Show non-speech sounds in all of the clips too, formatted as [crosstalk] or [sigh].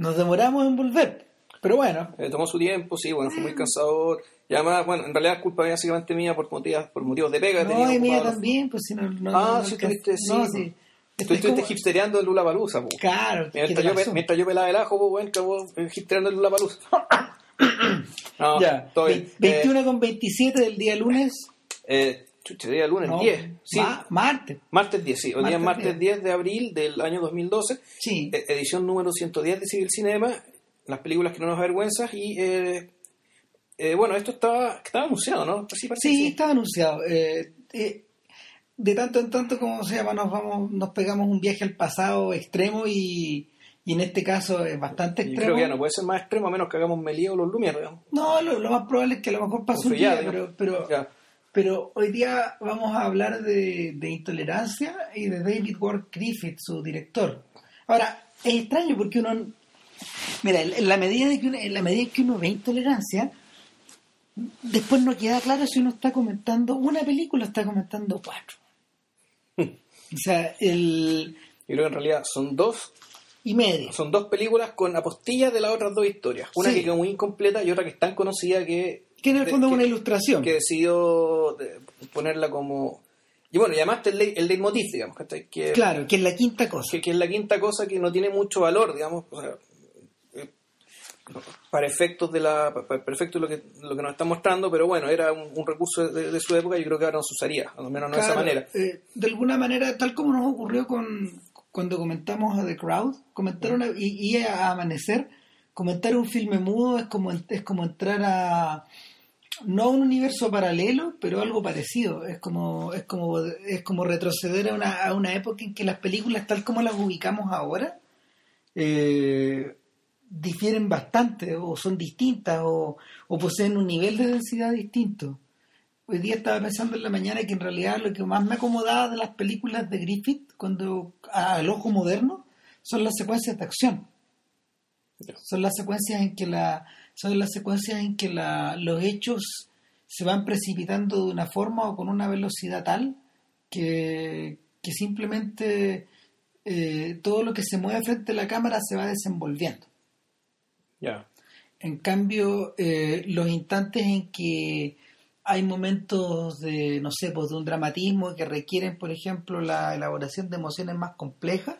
nos demoramos en volver. Pero bueno. Eh, tomó su tiempo, sí, bueno, fue muy cansador. Y además, bueno, en realidad es culpa básicamente mía por motivos, por motivos de pega. No, y mía también, pues si no. no Ah, no sí, alcanza- estuviste, sí. No, sí. Tú Estoy estuviste hipstereando en Lula Palusa, Claro, ¿qué Mientras yo, mientras yo pelaba el ajo, pues, bueno, acabó hipstereando en Lula Palusa. [coughs] no, Ya, ve- 21 con 27 del día lunes. Eh, eh, chucha, día lunes No, 10. Sí, ma- martes. martes 10, sí. Hoy día es Martes martes 10 de abril del año 2012. Sí. eh, edición número 110 de Civil Cinema. Las películas que no nos avergüenzas. Y eh, eh, bueno, esto estaba, estaba anunciado, ¿no? Sí, que Sí, estaba anunciado. Eh, eh, de tanto en tanto, como se llama, nos vamos, nos pegamos un viaje al pasado extremo y, y en este caso es bastante Yo extremo. creo que ya no puede ser más extremo a menos que hagamos Melía o los Lumière, digamos. No, lo, lo más probable es que a lo mejor pase un día, pero, pero, Ya. Pero hoy día vamos a hablar de, de intolerancia y de David Ward Griffith, su director. Ahora, es extraño porque uno... Mira, en la medida, de que uno, en la medida que uno ve intolerancia, después no queda claro si uno está comentando una película o está comentando cuatro. O sea, el... Yo creo que en realidad son dos Y medio. son dos películas con apostillas de las otras dos historias. Una Sí. que quedó muy incompleta y otra que es tan conocida que, Que en el fondo es que- una ilustración. que decidió de- ponerla como... Y bueno, llamaste el, leit- el leitmotiv, digamos, ¿cachai? que, Claro, que es la quinta cosa. que, que es la quinta cosa que no tiene mucho valor, digamos, o sea, eh, para efectos de la para efectos de lo que lo que nos están mostrando, pero bueno, era un, un recurso de, de su época y creo que ahora no se usaría, al menos no de esa Claro, manera. eh, de alguna manera, tal como nos ocurrió con cuando comentamos a The Crowd, comentar una, y, y a Amanecer, comentar un filme mudo es como, es como entrar a no un universo paralelo, pero algo parecido. Es como, es como, es como retroceder a una, a una época en que las películas, tal como las ubicamos ahora, eh, difieren bastante, o son distintas, o, o poseen un nivel de densidad distinto. Hoy día estaba pensando en la mañana que en realidad lo que más me acomodaba de las películas de Griffith cuando al ojo moderno son las secuencias de acción. Son las secuencias en que la son las secuencias en que la, los hechos se van precipitando de una forma o con una velocidad tal que, que simplemente eh, todo lo que se mueve frente a la cámara se va desenvolviendo. Ya. En cambio, eh, los instantes en que hay momentos de, no sé, pues de un dramatismo que requieren, por ejemplo, la elaboración de emociones más complejas,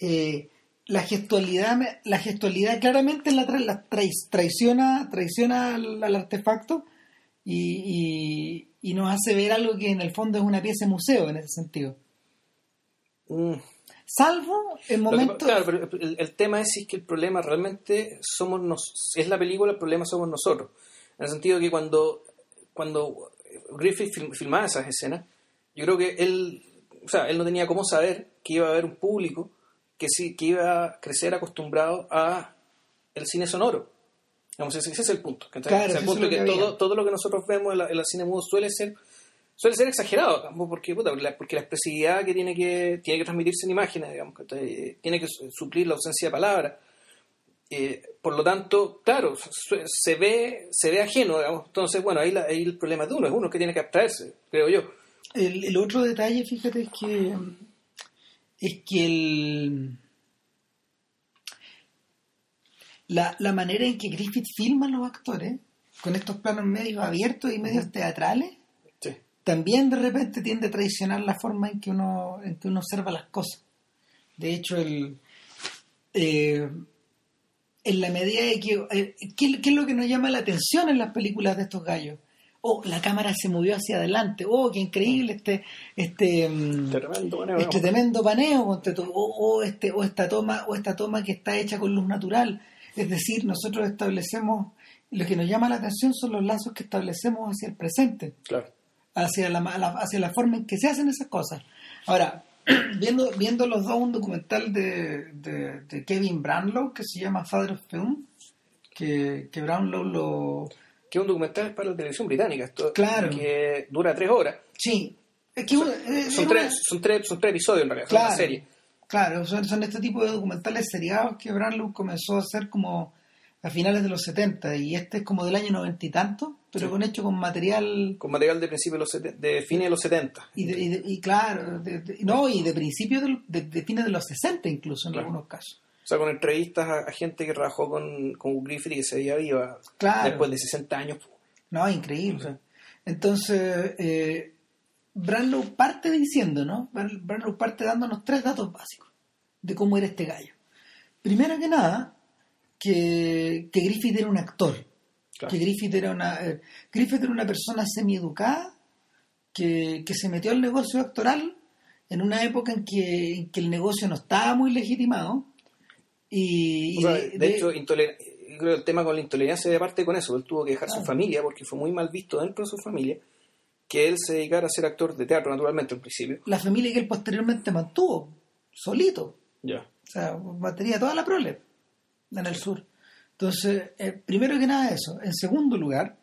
eh, la gestualidad, la gestualidad claramente la, tra- la trai- traiciona, traiciona al, al artefacto y, y- y nos hace ver algo que en el fondo es una pieza de museo en ese sentido. Mm. Salvo en momentos... claro, pero el, el tema es, si es que el problema realmente somos nos, es la película, el problema somos nosotros. En el sentido de que cuando, cuando Griffith film- filmaba esas escenas, yo creo que él, o sea, él no tenía cómo saber que iba a haber un público que sí, que iba a crecer acostumbrado a el cine sonoro. Digamos, ese, ese es el punto. Claro, sea, el es punto que, que todo, todo lo que nosotros vemos en la, en la cine mudo suele ser suele ser exagerado digamos, porque puta, porque la, expresividad que tiene que tiene que transmitirse en imágenes digamos ¿cachai? Eh, tiene que su- suplir la ausencia de palabras Eh, por lo tanto claro se ve se ve ajeno digamos. entonces bueno ahí, la- ahí el problema es de uno es uno que tiene que abstraerse creo yo El, el otro detalle, fíjate, es que es que el la, la manera en que Griffith filma a los actores, con estos planos medios abiertos y medios teatrales, sí también de repente tiende a traicionar la forma en que uno, en que uno observa las cosas. De hecho, el eh, en la medida de que eh, ¿qué, qué es lo que nos llama la atención en las películas de estos gallos? Oh, la cámara se movió hacia adelante. Oh, qué increíble este este mm, tremendo paneo, este tremendo paneo o, o este o esta toma o esta toma que está hecha con luz natural. Es decir nosotros establecemos lo que nos llama la atención son los lazos que establecemos hacia el presente. Claro. Hacia la, la- hacia la forma en que se hacen esas cosas. Ahora [clears throat] viendo viendo los dos un documental de, de, de Kevin Brownlow que se llama Father of Film que, que Brownlow lo que es un documental para la televisión británica esto, Claro. que dura tres horas sí es que son es tres, una- son tres son tres episodios en realidad son Claro, una serie claro, son, son este tipo de documentales seriados que Brownlow comenzó a hacer como a finales de los 70 y este es como del año noventa y tanto, pero Sí. con hecho con material con material de principio de los seten- de fines de los 70 y, de- y de- y claro, de- no, y de principios de, fines de los 60 incluso en Claro. algunos casos. O sea, con entrevistas a, gente que trabajó con, con Griffith y que se veía viva después de 60 años. No, increíble. Entonces, eh, Branlow parte diciendo, ¿no? Branlow parte dándonos tres datos básicos de cómo era este gallo. Primero que nada, que, que Griffith era un actor. Que Griffith era una, eh, Griffith era una persona semieducada que, que se metió al negocio actoral en una época en que, el negocio no estaba muy legitimado. Y, de, hecho, creo el tema con la intolerancia de parte con eso. Él tuvo que dejar su familia porque fue muy mal visto dentro de su familia que él se dedicara a ser actor de teatro, naturalmente, en principio. La familia que él posteriormente mantuvo, solito. Ya. O sea, batería toda la prole en el sur. Entonces, eh, primero que nada eso. En segundo lugar,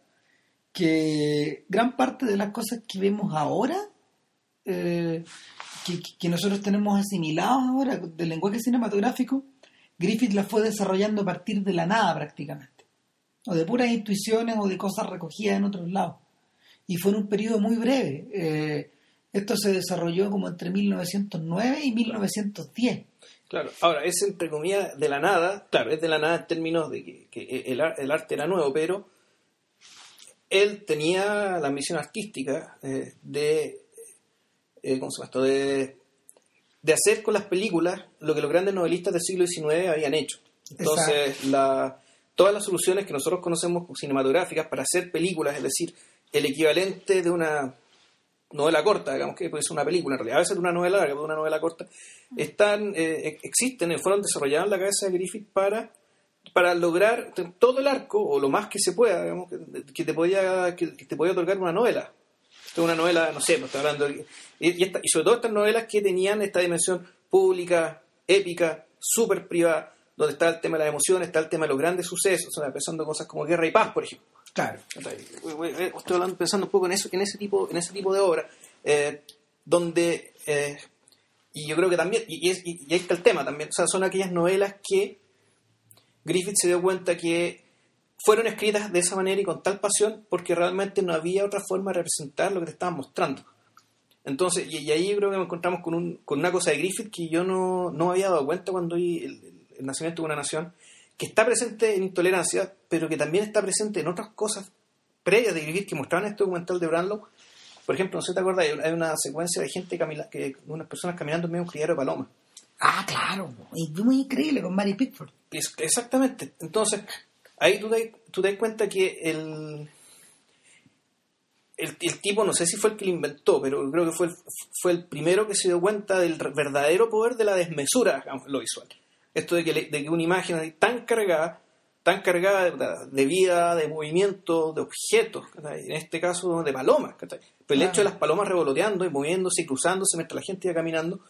que gran parte de las cosas que vemos ahora, eh, que, nosotros tenemos asimilados ahora del lenguaje cinematográfico, Griffith las fue desarrollando a partir de la nada prácticamente. O de puras intuiciones o de cosas recogidas en otros lados. Y fue en un periodo muy breve. Eh, esto se desarrolló como entre 1909 y 1910. Claro, ahora es entre comillas de la nada, claro, es de la nada en términos de que, el, arte era nuevo, pero él tenía la ambición artística eh, de, eh, ¿cómo se llama esto? De, de, hacer con las películas lo que los grandes novelistas del siglo XIX habían hecho. Entonces, la, todas las soluciones que nosotros conocemos cinematográficas para hacer películas, es decir, el equivalente de una novela corta, digamos que puede ser una película, en realidad a veces una novela larga, una novela corta, están, eh, existen, fueron desarrollados en la cabeza de Griffith para, para lograr todo el arco, o lo más que se pueda, digamos, que, te podía, que, te podía otorgar una novela. Una novela, no sé, pues, estoy hablando, y, y, sobre todo estas novelas que tenían esta dimensión pública, épica, súper privada, donde está el tema de las emociones, está el tema de los grandes sucesos, o pensando cosas como Guerra y Paz, por ejemplo. Claro. Estoy hablando, pensando un poco en eso, en ese tipo, en ese tipo de obra, eh, donde eh, y yo creo que también, y, ahí está el tema también, o sea, son aquellas novelas que Griffith se dio cuenta que fueron escritas de esa manera y con tal pasión porque realmente no había otra forma de representar lo que te estaban mostrando. Entonces, y, ahí yo creo que nos encontramos con, un, con una cosa de Griffith que yo no, no había dado cuenta cuando vi el, el nacimiento de una nación, que está presente en intolerancia, pero que también está presente en otras cosas previas de Griffith que mostraban este documental de Brownlow. Por ejemplo, no sé si te acuerdas, hay una secuencia de gente, que unas personas caminando en medio de un criadero de palomas. Ah, claro, y muy increíble con Mary Pickford. exactamente. Entonces, ahí tú te, tú das cuenta que el, el, tipo, no sé si fue el que lo inventó, pero creo que fue el, fue el primero que se dio cuenta del verdadero poder de la desmesura lo visual. Esto de que, de que una imagen tan cargada, tan cargada de, vida, de movimiento, de objetos, en este caso de palomas. Pero el hecho de las palomas revoloteando y moviéndose y cruzándose mientras la gente iba caminando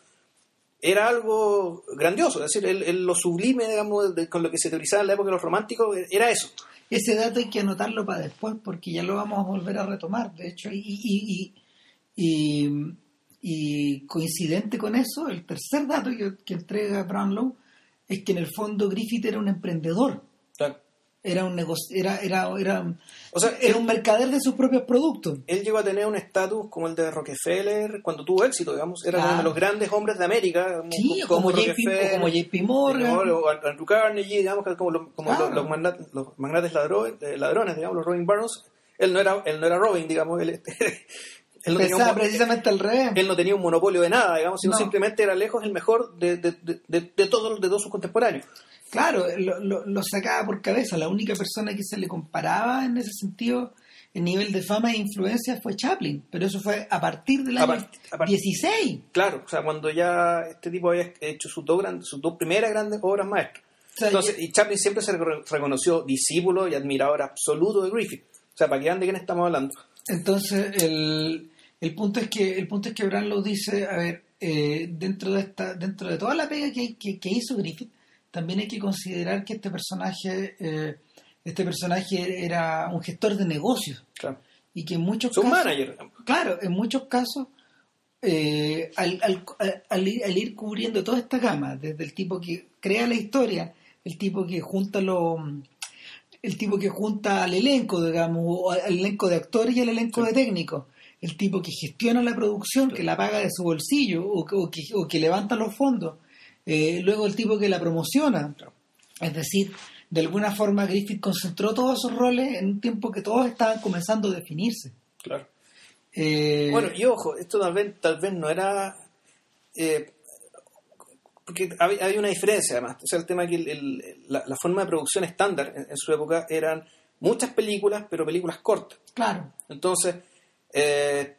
era algo grandioso, es decir, lo sublime, digamos, con lo que se teorizaba en la época de los románticos, era eso. Ese dato hay que anotarlo para después porque ya lo vamos a volver a retomar, de hecho, y, y, coincidente con eso, el tercer dato que, que entrega Brownlow es que en el fondo Griffith era un emprendedor. Era un negocio, era, era, era, o sea, era un mercader de sus propios productos. Él llegó a tener un estatus como el de Rockefeller cuando tuvo éxito, digamos. Era uno de los grandes hombres de América. Como, JP, como JP Morgan. O Andrew Carnegie, digamos, como, los, como los, magnates, ladrones, eh, ladrones, digamos, los Robin Barnes. Él no era, él no era Robin, digamos. Él, Él no tenía precisamente al revés. Él no tenía un monopolio de nada, digamos, sino simplemente era lejos el mejor de, de, de, de, todos, de todos sus contemporáneos. Claro, lo, lo, sacaba por cabeza. La única persona que se le comparaba en ese sentido, en nivel de fama e influencia, fue Chaplin. Pero eso fue a partir del año 16. Claro, o sea, cuando ya este tipo había hecho sus dos, grandes, sus dos primeras grandes obras maestras. Entonces, y Chaplin siempre se reconoció discípulo y admirador absoluto de Griffith. O sea, para que vean de quién estamos hablando. Entonces, el, el punto es que el punto es que Brownlow dice, a ver, eh, dentro de esta dentro de toda la pega que, que, hizo Griffith, también hay que considerar que este personaje eh, este personaje era un gestor de negocios claro. y que en muchos casos, manager claro en muchos casos eh, al, al, al, ir, cubriendo toda esta gama desde el tipo que crea la historia el tipo que junta lo el tipo que junta al elenco digamos al elenco de actores y al elenco de técnicos el tipo que gestiona la producción, que la paga de su bolsillo o, que, o que, levanta los fondos, eh, luego el tipo que la promociona. Es decir, de alguna forma Griffith concentró todos esos roles en un tiempo que todos estaban comenzando a definirse. Claro. Eh, Bueno, y ojo, esto tal vez, tal vez no era... eh, porque había, había una diferencia además. O sea, el tema que el- el- la, la forma de producción estándar en, en su época eran muchas películas, pero películas cortas. claro. Entonces, eh,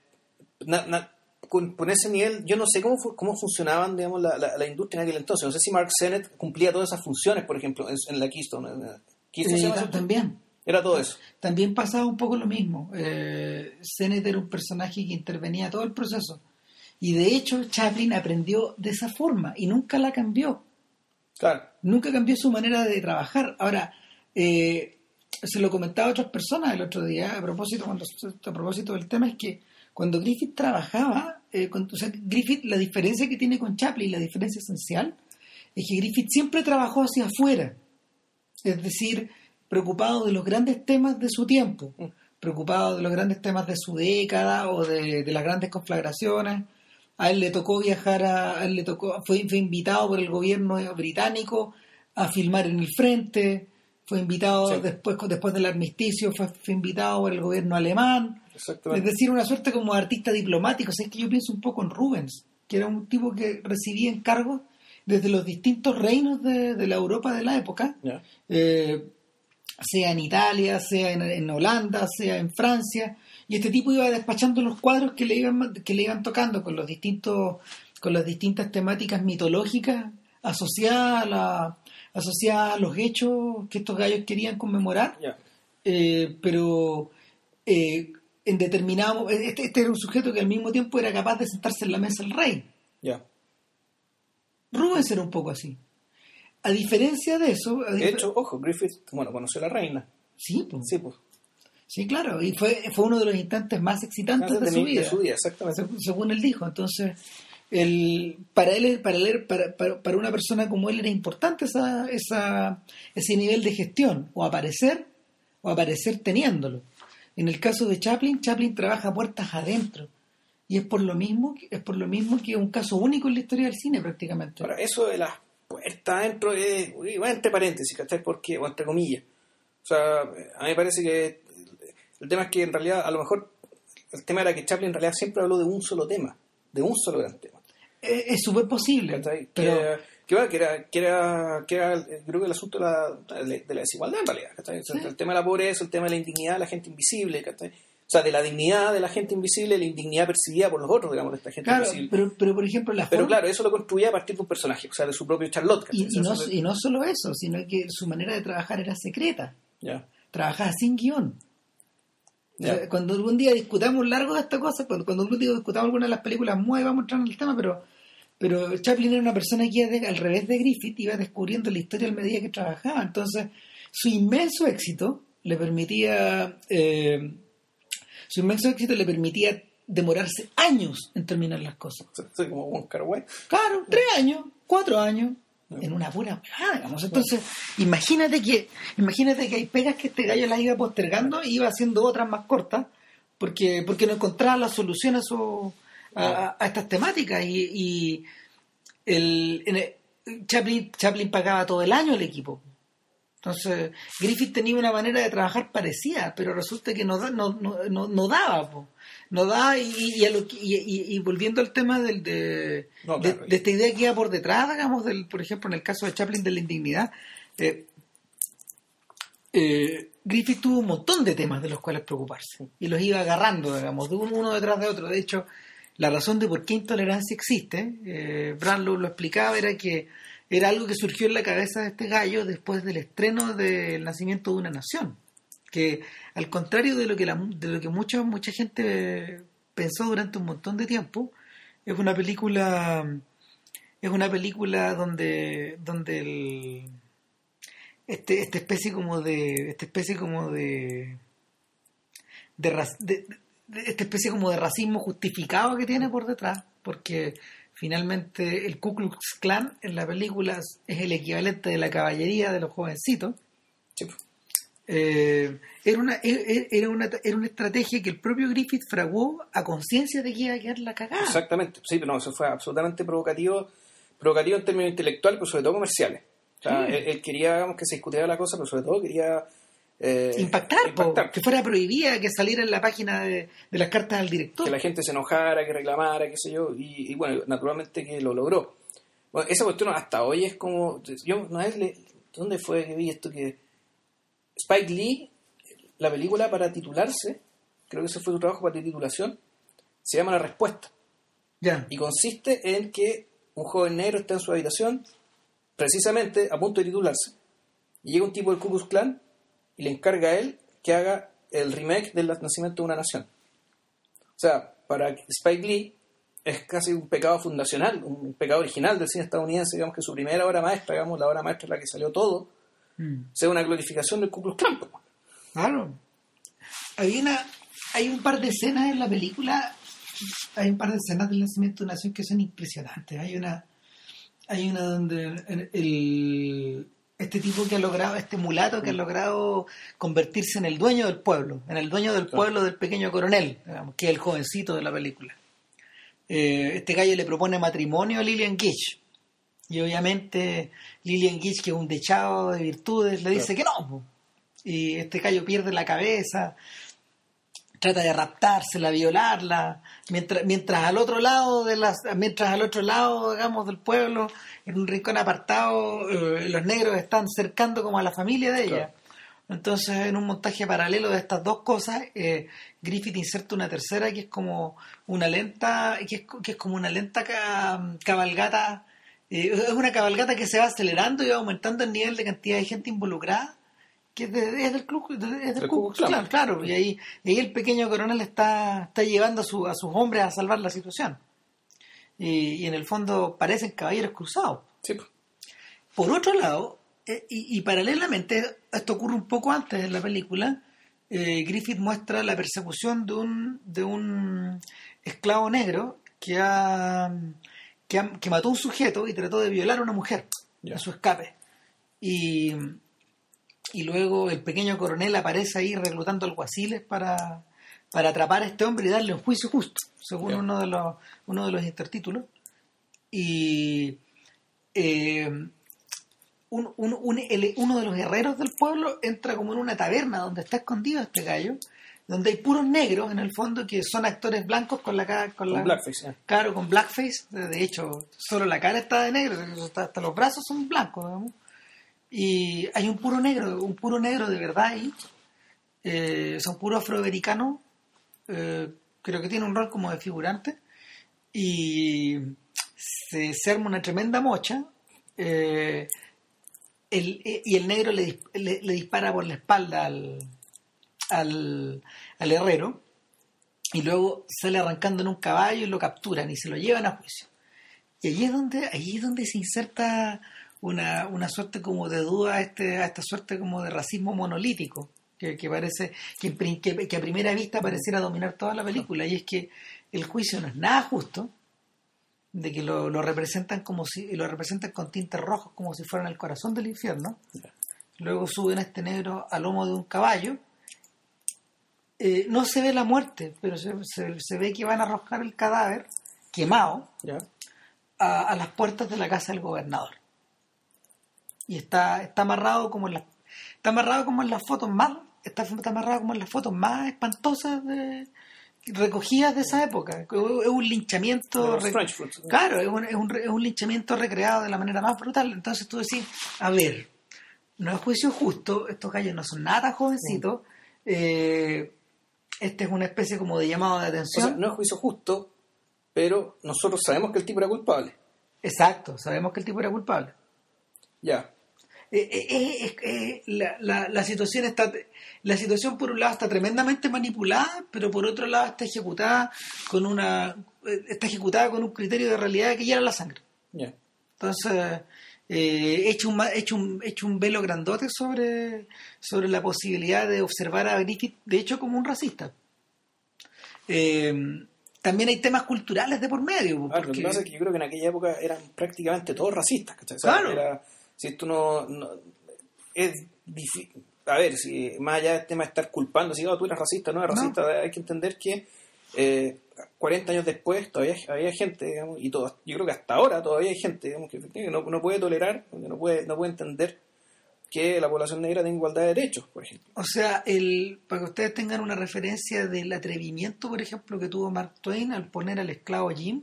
na- na- con, con ese nivel, yo no sé cómo, cómo funcionaban digamos, la, la- la industria en aquel entonces. No sé si Mark Sennett cumplía todas esas funciones, por ejemplo, en, en la Keystone. en la- ¿Keystone Eh, también. Era todo eso. También pasaba un poco lo mismo. Eh, Sennett era un personaje que intervenía todo el proceso. Y de hecho, Chaplin aprendió de esa forma y nunca la cambió. Claro. Nunca cambió su manera de trabajar. Ahora, eh, se lo comentaba a otras personas el otro día a propósito, cuando, a propósito del tema, es que cuando Griffith trabajaba, eh, con- o sea, Griffith, la diferencia que tiene con Chaplin, la diferencia esencial, es que Griffith siempre trabajó hacia afuera. Es decir, preocupado de los grandes temas de su tiempo, preocupado de los grandes temas de su década o de, de las grandes conflagraciones. A él le tocó viajar, a, a él le tocó, fue, fue invitado por el gobierno británico a filmar en el frente, fue invitado Sí. después, después del armisticio, fue, fue invitado por el gobierno alemán. Es decir, una suerte como artista diplomático. O sea, es que yo pienso un poco en Rubens, que era un tipo que recibía encargos desde los distintos reinos de, de la Europa de la época, eh, sea en Italia, sea en, en Holanda, sea en Francia, y este tipo iba despachando los cuadros que le iban, que le iban tocando con los distintos, con las distintas temáticas mitológicas asociadas a la, asociadas a los hechos que estos gallos querían conmemorar Ya. eh, pero eh, en determinado este, este era un sujeto que al mismo tiempo era capaz de sentarse en la mesa del rey Ya. Rubens era un poco así a diferencia de eso De hecho, ojo, Griffith, bueno, conoció a la reina. sí, pues, Sí, pues. Sí claro y fue fue uno de los instantes más excitantes de, de, su vida de su vida, exactamente. seg- según él dijo entonces el, para él para, él para, para, para una persona como él era importante esa, esa, ese nivel de gestión o aparecer o aparecer teniéndolo en el caso de Chaplin Chaplin trabaja puertas adentro y es por lo mismo que- es por lo mismo que un caso único en la historia del cine prácticamente Ahora, eso de las puertas adentro es, entre paréntesis, ¿cachai? Porque, o entre comillas. O sea, a mí me parece que el tema es que en realidad, a lo mejor, el tema era que Chaplin en realidad siempre habló de un solo tema, de un solo gran tema. es es súper posible que, que, bueno, que era, que era, que era, eh, creo que el asunto de la, de la desigualdad en realidad, Sí. El tema de la pobreza, el tema de la indignidad de la gente invisible, ¿cachai? O sea, de la dignidad de la gente invisible, la indignidad percibida por los otros, digamos, de esta gente claro invisible. pero, pero por ejemplo la Pero forma- claro, eso lo construía a partir de un personaje, o sea, de su propio Charlotte, y, no, y no solo eso sino que su manera de trabajar era secreta ya. trabajaba sin guion Cuando algún día discutamos largo de esta cosa, cuando, cuando algún día discutamos alguna de las películas muy, vamos a entrar en el tema, pero, pero Chaplin era una persona que iba de- al revés de Griffith, iba descubriendo la historia a medida que trabajaba. Entonces, su inmenso éxito le permitía, eh, su inmenso éxito le permitía demorarse años en terminar las cosas. Soy como Kar Wai. Claro, tres años, cuatro años, en una pura pegada, digamos. Entonces, imagínate que, imagínate que hay pegas que este gallo las iba postergando y iba haciendo otras más cortas, porque, porque no encontraba la solución a, su, a, a estas temáticas. Y, y el, Chaplin, Chaplin pagaba todo el año el equipo. Entonces, Griffith tenía una manera de trabajar parecida, pero resulta que no, no, no, no, no daba, po. No daba, y, y, a lo y- y- y volviendo al tema del, de, No, de- claro. de esta idea que iba por detrás, digamos, del, por ejemplo, en el caso de Chaplin de la indignidad, eh, eh, Griffith tuvo un montón de temas de los cuales preocuparse y los iba agarrando, digamos, de uno, uno detrás de otro. De hecho, la razón de por qué intolerancia existe, eh, Bradlow lo explicaba, era que era algo que surgió en la cabeza de este gallo después del estreno del nacimiento de una nación. Que al contrario de lo que, la, de lo que mucha, mucha gente pensó durante un montón de tiempo, es una película es una película donde donde el, este esta especie como de esta especie como de de, esta especie como de racismo justificado que tiene por detrás porque finalmente el Ku Klux Klan en la película es el equivalente de la caballería de los jovencitos. Eh, era, una, era, una, era una estrategia que el propio Griffith fraguó a conciencia de que iba a quedar la cagada. Exactamente, sí, pero no, eso fue absolutamente provocativo provocativo en términos intelectuales, pero sobre todo comerciales. O sea, él, él quería digamos, que se discutiera la cosa, pero sobre todo quería eh, impactar, po, impactar. que fuera prohibida que saliera en la página de, de las cartas al director. que la gente se enojara, que reclamara, qué sé yo, y, y bueno, naturalmente que lo logró. Bueno, esa cuestión hasta hoy es como, yo una vez le, ¿dónde fue que vi esto que Spike Lee, la película para titularse, creo que ese fue su trabajo para titulación, se llama La Respuesta, Ya. y consiste en que un joven negro está en su habitación, precisamente a punto de titularse, y llega un tipo del Ku Klux Klan y le encarga a él que haga el remake del nacimiento de una nación. O sea, para Spike Lee es casi un pecado fundacional, un pecado original del cine estadounidense, digamos que su primera obra maestra, digamos, la obra maestra en la que salió todo, Mm. sea una glorificación del Ku Klux Klan. Claro. Hay una, hay un par de escenas en la película, hay un par de escenas del nacimiento de una nación que son impresionantes. Hay una, hay una donde el, el- este tipo que ha logrado, este mulato que ha logrado convertirse en el dueño del pueblo, en el dueño del Claro. pueblo del pequeño coronel, digamos, que es el jovencito de la película. Eh, este gallo le propone matrimonio a Lillian Gish. Y obviamente Lillian Gish, que es un dechado de virtudes, le dice que no. Y este gallo pierde la cabeza, trata de raptársela, violarla, mientras, mientras al otro lado de las, mientras al otro lado, digamos, del pueblo, en un rincón apartado, eh, los negros están cercando como a la familia de ella. Claro. Entonces, en un montaje paralelo de estas dos cosas, eh, Griffith inserta una tercera que es como una lenta, que es, que es como una lenta ca- cabalgata, eh, es una cabalgata que se va acelerando y va aumentando el nivel de cantidad de gente involucrada, que es, de- es del club, es del Klan, Klan. claro, y ahí, y ahí el pequeño coronel está, está llevando a, su- a sus hombres a salvar la situación. Y, y en el fondo parecen caballeros cruzados. Sí. Por otro lado, eh, y, y paralelamente, esto ocurre un poco antes en la película, eh, Griffith muestra la persecución de un, de un esclavo negro que, ha, que, mató a un sujeto y trató de violar a una mujer a su escape. Y, y luego el pequeño coronel aparece ahí reclutando alguaciles para, para atrapar a este hombre y darle un juicio justo, según uno, de los, uno de los intertítulos. Y eh, un- un- un- el- uno de los guerreros del pueblo entra como en una taberna donde está escondido este gallo, donde hay puros negros en el fondo que son actores blancos con la cara con, la blackface, claro con blackface. De hecho solo la cara está de negro hasta, hasta los brazos son blancos digamos. y hay un puro negro un puro negro de verdad ahí. Eh, son puros afroamericanos eh, creo que tiene un rol como de figurante. Y se, se arma una tremenda mocha eh, el- eh, y el negro le, le- le dispara por la espalda al, al, al herrero y luego sale arrancando en un caballo y lo capturan y se lo llevan a juicio. Y allí es donde, allí es donde se inserta una, una suerte como de duda a, este, a esta suerte como de racismo monolítico, que, que parece, que, que a primera vista pareciera dominar toda la película, y es que el juicio no es nada justo, de que lo, lo representan como si, lo representan con tintes rojos como si fueran el corazón del infierno. Luego suben a este negro al lomo de un caballo. Eh, no se ve la muerte, pero se, se- se ve que van a arrojar el cadáver quemado a, a las puertas de la casa del gobernador. Y está, está amarrado como en las está amarrado como en las fotos más está, está amarrado como en las fotos más espantosas de, recogidas de esa época. Es un linchamiento re-. Claro, es un, es, un, re- es un linchamiento recreado de la manera más brutal. Entonces tú decís, a ver, no es juicio justo, estos gallos no son nada jovencitos, eh, este es una especie como de llamado de O atención. sea, no es juicio justo, pero nosotros sabemos que el tipo era culpable. Exacto, sabemos que el tipo era culpable. Ya. Eh, eh, eh, eh, la, la- la situación está la situación por un lado está tremendamente manipulada pero por otro lado está ejecutada con una está ejecutada con un criterio de realidad que hiera la sangre Ya. entonces eh, hecho un hecho un hecho un velo grandote sobre sobre la posibilidad de observar a Griffith de hecho como un racista Eh, también hay temas culturales de por medio Ah, lo que porque- pasa es que yo creo que en aquella época eran prácticamente todos racistas. ¿cachai? O sea, Claro. era- si tú no, no- Es difícil. A ver, si más allá del tema de estar culpando, si oh, tú eres racista, no eres No. racista, hay que entender que eh, 40 años después todavía había gente, digamos, y todo, yo creo que hasta ahora todavía hay gente digamos, que, que no, no puede tolerar, que no puede, no puede entender que la población negra tenga igualdad de derechos, por ejemplo. O sea, el, para que ustedes tengan una referencia del atrevimiento, por ejemplo, que tuvo Mark Twain al poner al esclavo Jim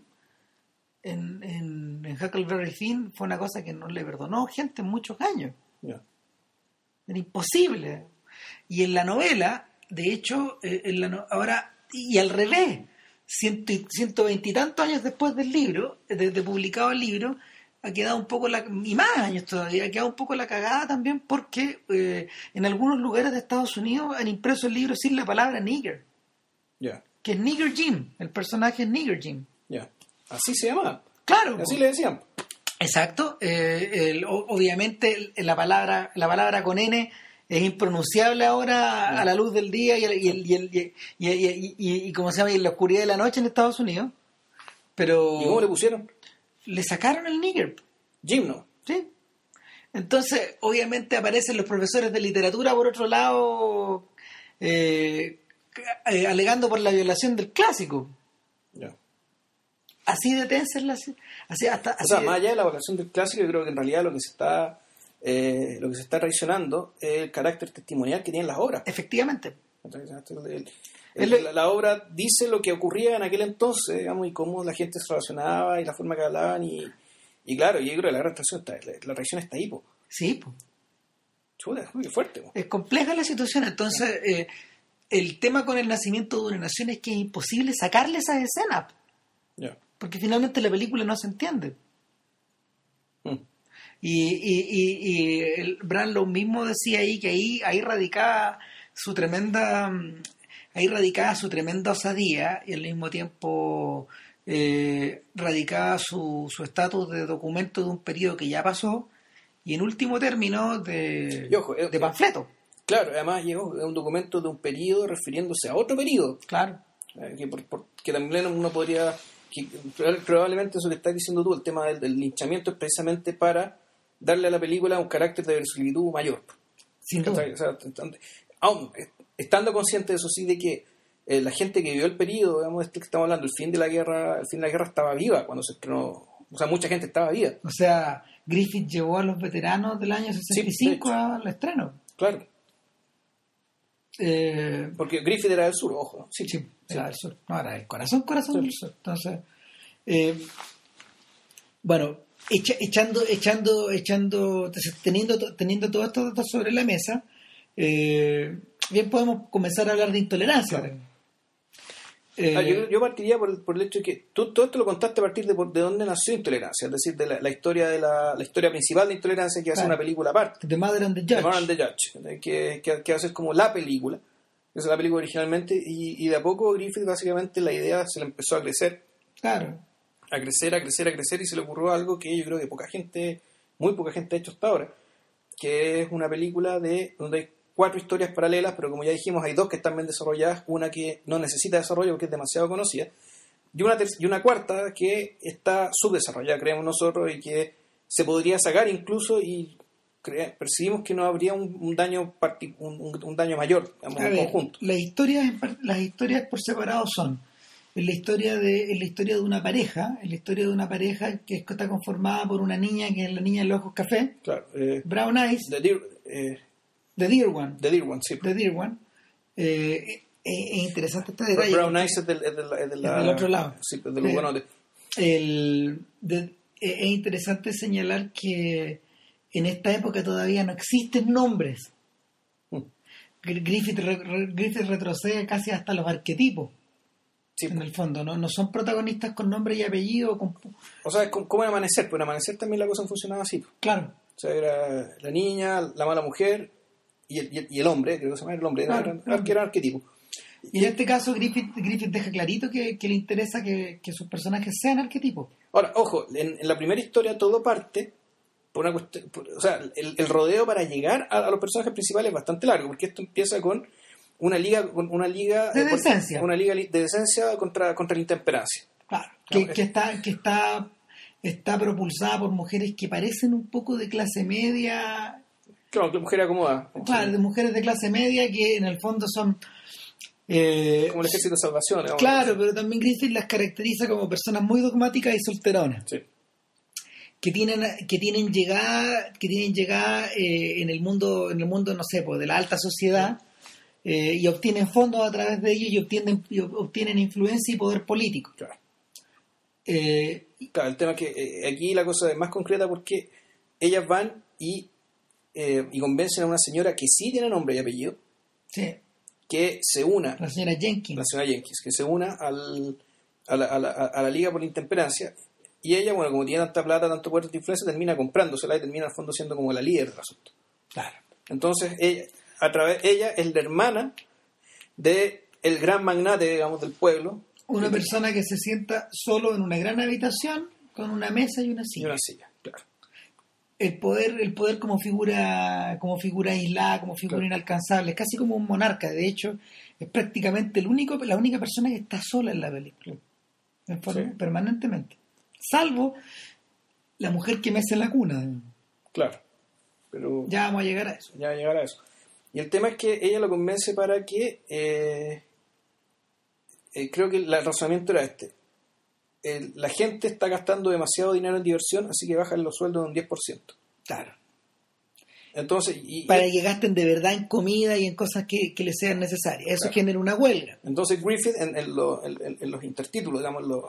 en, en, en Huckleberry Finn, fue una cosa que no le perdonó gente en muchos años. Era imposible. Y en la novela, de hecho, eh, en la no- ahora, y al revés, ciento, y- ciento veintitantos años después del libro, de, de publicado el libro, ha quedado un poco la, y más años todavía, ha quedado un poco la cagada también porque eh, en algunos lugares de Estados Unidos han impreso el libro sin la palabra nigger, que es Nigger Jim, el personaje es Nigger Jim. ya. Así se llama. Claro. Así le decían. Exacto. eh, el- obviamente la palabra, la palabra con N es impronunciable ahora a la luz del día y, el- y, el- y, y, y- y- y- y como se llama, y en la oscuridad de la noche en Estados Unidos. Pero ¿Y cómo le pusieron? le sacaron el nigger. Jim no. ¿sí? Entonces, obviamente aparecen los profesores de literatura por otro lado eh, eh, alegando por la violación del clásico. Ya. Así de tensa es la... Así, hasta, O así sea, de- más allá de la evaluación del clásico, yo creo que en realidad lo que se está eh, lo que se está traicionando es el carácter testimonial que tienen las obras. Efectivamente. Entonces, el- el- El- la, la obra dice lo que ocurría en aquel entonces, digamos, y cómo la gente se relacionaba y la forma que hablaban y, y claro, yo creo que la gran traición está, la, la traición está ahí, po. Sí, pues. Chuta, uy, qué fuerte, po. es compleja la situación. Entonces, eh, el tema con el nacimiento de una nación es que es imposible sacarle esas escenas, Ya. porque finalmente la película no se entiende. Mm. Y, y, y, y el Branlow mismo decía ahí que ahí, ahí radicaba su tremenda ahí radicaba su tremenda osadía y al mismo tiempo eh, radicaba su su estatus de documento de un periodo que ya pasó y en último término de, ojo, eh, de panfleto. Claro, además llegó un documento de un periodo refiriéndose a otro periodo, Claro. eh, que, por- por- que también uno podría, que probablemente eso que estás diciendo tú, el tema del, del linchamiento es precisamente para darle a la película un carácter de verosimilitud mayor. Sin duda. ¿Cachai? O sea, t- aún, eh, estando consciente de eso sí, de que eh, la gente que vivió el periodo, digamos, este que estamos hablando, el fin de la guerra, el fin de la guerra estaba viva cuando se estrenó, o sea, mucha gente estaba viva, O sea, Griffith llevó a los veteranos del año 65 de hecho. al estreno. claro, Eh, porque Griffith era del sur, ojo, ¿no? sí, sí, era del sur. No, era el corazón, corazón Sí. del sur. Entonces, eh, bueno, echa- echando, echando, echando, teniendo, teniendo todos estos datos sobre la mesa, eh, bien podemos comenzar a hablar de intolerancia. Claro. Eh, Ah, yo, yo partiría por el, por el hecho de que tú todo esto lo contaste a partir de, de dónde nació Intolerancia, es decir, de la, la historia de la, la historia principal de Intolerancia que hace Claro. una película aparte, The Mother and the The Judge. Man and the Judge, eh, que, que, que va a ser como la película, esa es la película originalmente, y, y de a poco Griffith básicamente la idea se le empezó a crecer, Claro. A crecer, a crecer, a crecer, y se le ocurrió algo que yo creo que poca gente, muy poca gente ha hecho hasta ahora, que es una película de donde hay cuatro historias paralelas, pero como ya dijimos, hay dos que están bien desarrolladas, una que no necesita desarrollo porque es demasiado conocida, y una, y una cuarta que está subdesarrollada, creemos nosotros, y que se podría sacar incluso y percibimos que no habría un, un daño un, un- daño mayor, digamos, A en conjunto. las historias las historias por separado son en la historia de en la historia de una pareja en la historia de una pareja que está conformada por una niña que es la niña de los ojos café. Claro, eh, brown eyes. The Dear, eh, the dear one. The Dear One, sí. the dear one. Eh, es, es interesante este detalle. Brown Eyes es del, es del, es de la- Es del otro lado. Sí, es de los Eh, de- el, de- eh, es interesante señalar que en esta época todavía no existen nombres. Mm. Gr- Griffith, re- Griffith retrocede casi hasta los arquetipos Sí, en el fondo, ¿no? No son protagonistas con nombre y apellido, con- O sea, es como, en Amanecer, pero en Amanecer también la cosa funcionaba así. pues. claro, O sea, era la niña, la mala mujer y el, y el- y el hombre, creo que se llama el hombre, Claro, era- claro. que era arquetipo. y en este caso Griffith, Griffith deja clarito que, que le interesa que, que sus personajes sean arquetipos. Ahora, ojo, en, en la primera historia todo parte por una cuestión, por- o sea, el, el rodeo para llegar a, a los personajes principales es bastante largo, porque esto empieza con una liga, una liga De eh, con- decencia. una liga li- de decencia contra, contra la intemperancia. Claro, Claro, que, que está, que está, está propulsada por mujeres que parecen un poco de clase media, Claro, que mujer acomoda. claro, de mujeres de clase media que en el fondo son Eh, como el ejército de salvación. claro, pero también Griffith las caracteriza como personas muy dogmáticas y solteronas. Sí. que tienen que tienen llegada que tienen llegada eh, en el mundo en el mundo no sé pues de la alta sociedad eh, y obtienen fondos a través de ellos y obtienen y obtienen influencia y poder político. Claro. Eh, Claro, el tema es que eh, aquí la cosa es más concreta porque ellas van y, eh, y convencen a una señora que sí tiene nombre y apellido sí, que se una, la señora Jenkins. la señora Jenkins, que se una al, a, la, a la- a la Liga por la Intemperancia. Y ella, bueno, como tiene tanta plata, tanto poder de influencia, termina comprándosela y termina al fondo siendo como la líder del asunto. claro. Entonces, ella, a través, ella es la hermana de el gran magnate, digamos, del pueblo una persona que se sienta solo en una gran habitación con una mesa y una y silla una silla, claro. el poder el poder como figura como figura aislada como figura Claro. inalcanzable es casi como un monarca de hecho es prácticamente el único la única persona que está sola en la película en forma- Sí. permanentemente salvo la mujer que mece en la cuna Claro. Pero ya vamos a llegar a eso ya llegará a eso. Y el tema es que ella lo convence para que, eh, eh, creo que el razonamiento era este. El- la gente está gastando demasiado dinero en diversión, así que bajan los sueldos un 10%. claro Entonces, y, para que gasten de verdad en comida y en cosas que, que les sean necesarias eso Claro. genera una huelga entonces Griffith en, en lo- en- en- en los intertítulos, digamos, en los,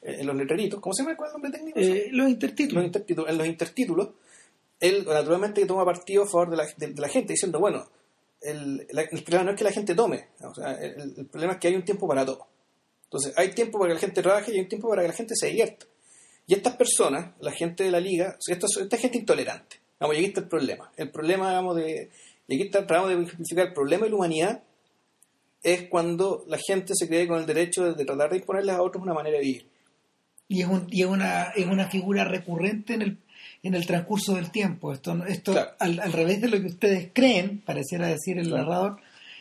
en los letreritos, ¿cómo se llama? ¿Cuál es el nombre técnico? Eh, los los intertítulos intertítulos, en los intertítulos, él naturalmente toma partido a favor de la, gente, diciendo, bueno, el, el problema no es que la gente tome, el, problema es que hay un tiempo para todo. Entonces, hay tiempo para que la gente trabaje y hay un tiempo para que la gente se divierta. Y estas personas, la gente de la liga, esta, esta gente intolerante. Vamos, y aquí está el problema. El problema, digamos, de. Y aquí está, tratamos de ejemplificar el problema de la humanidad es cuando la gente se cree con el derecho de, de tratar de imponerles a otros una manera de vivir. y es, un- y es una, es una figura recurrente en el, en el transcurso del tiempo. Esto, esto Claro. al, al revés de lo que ustedes creen, pareciera decir el narrador,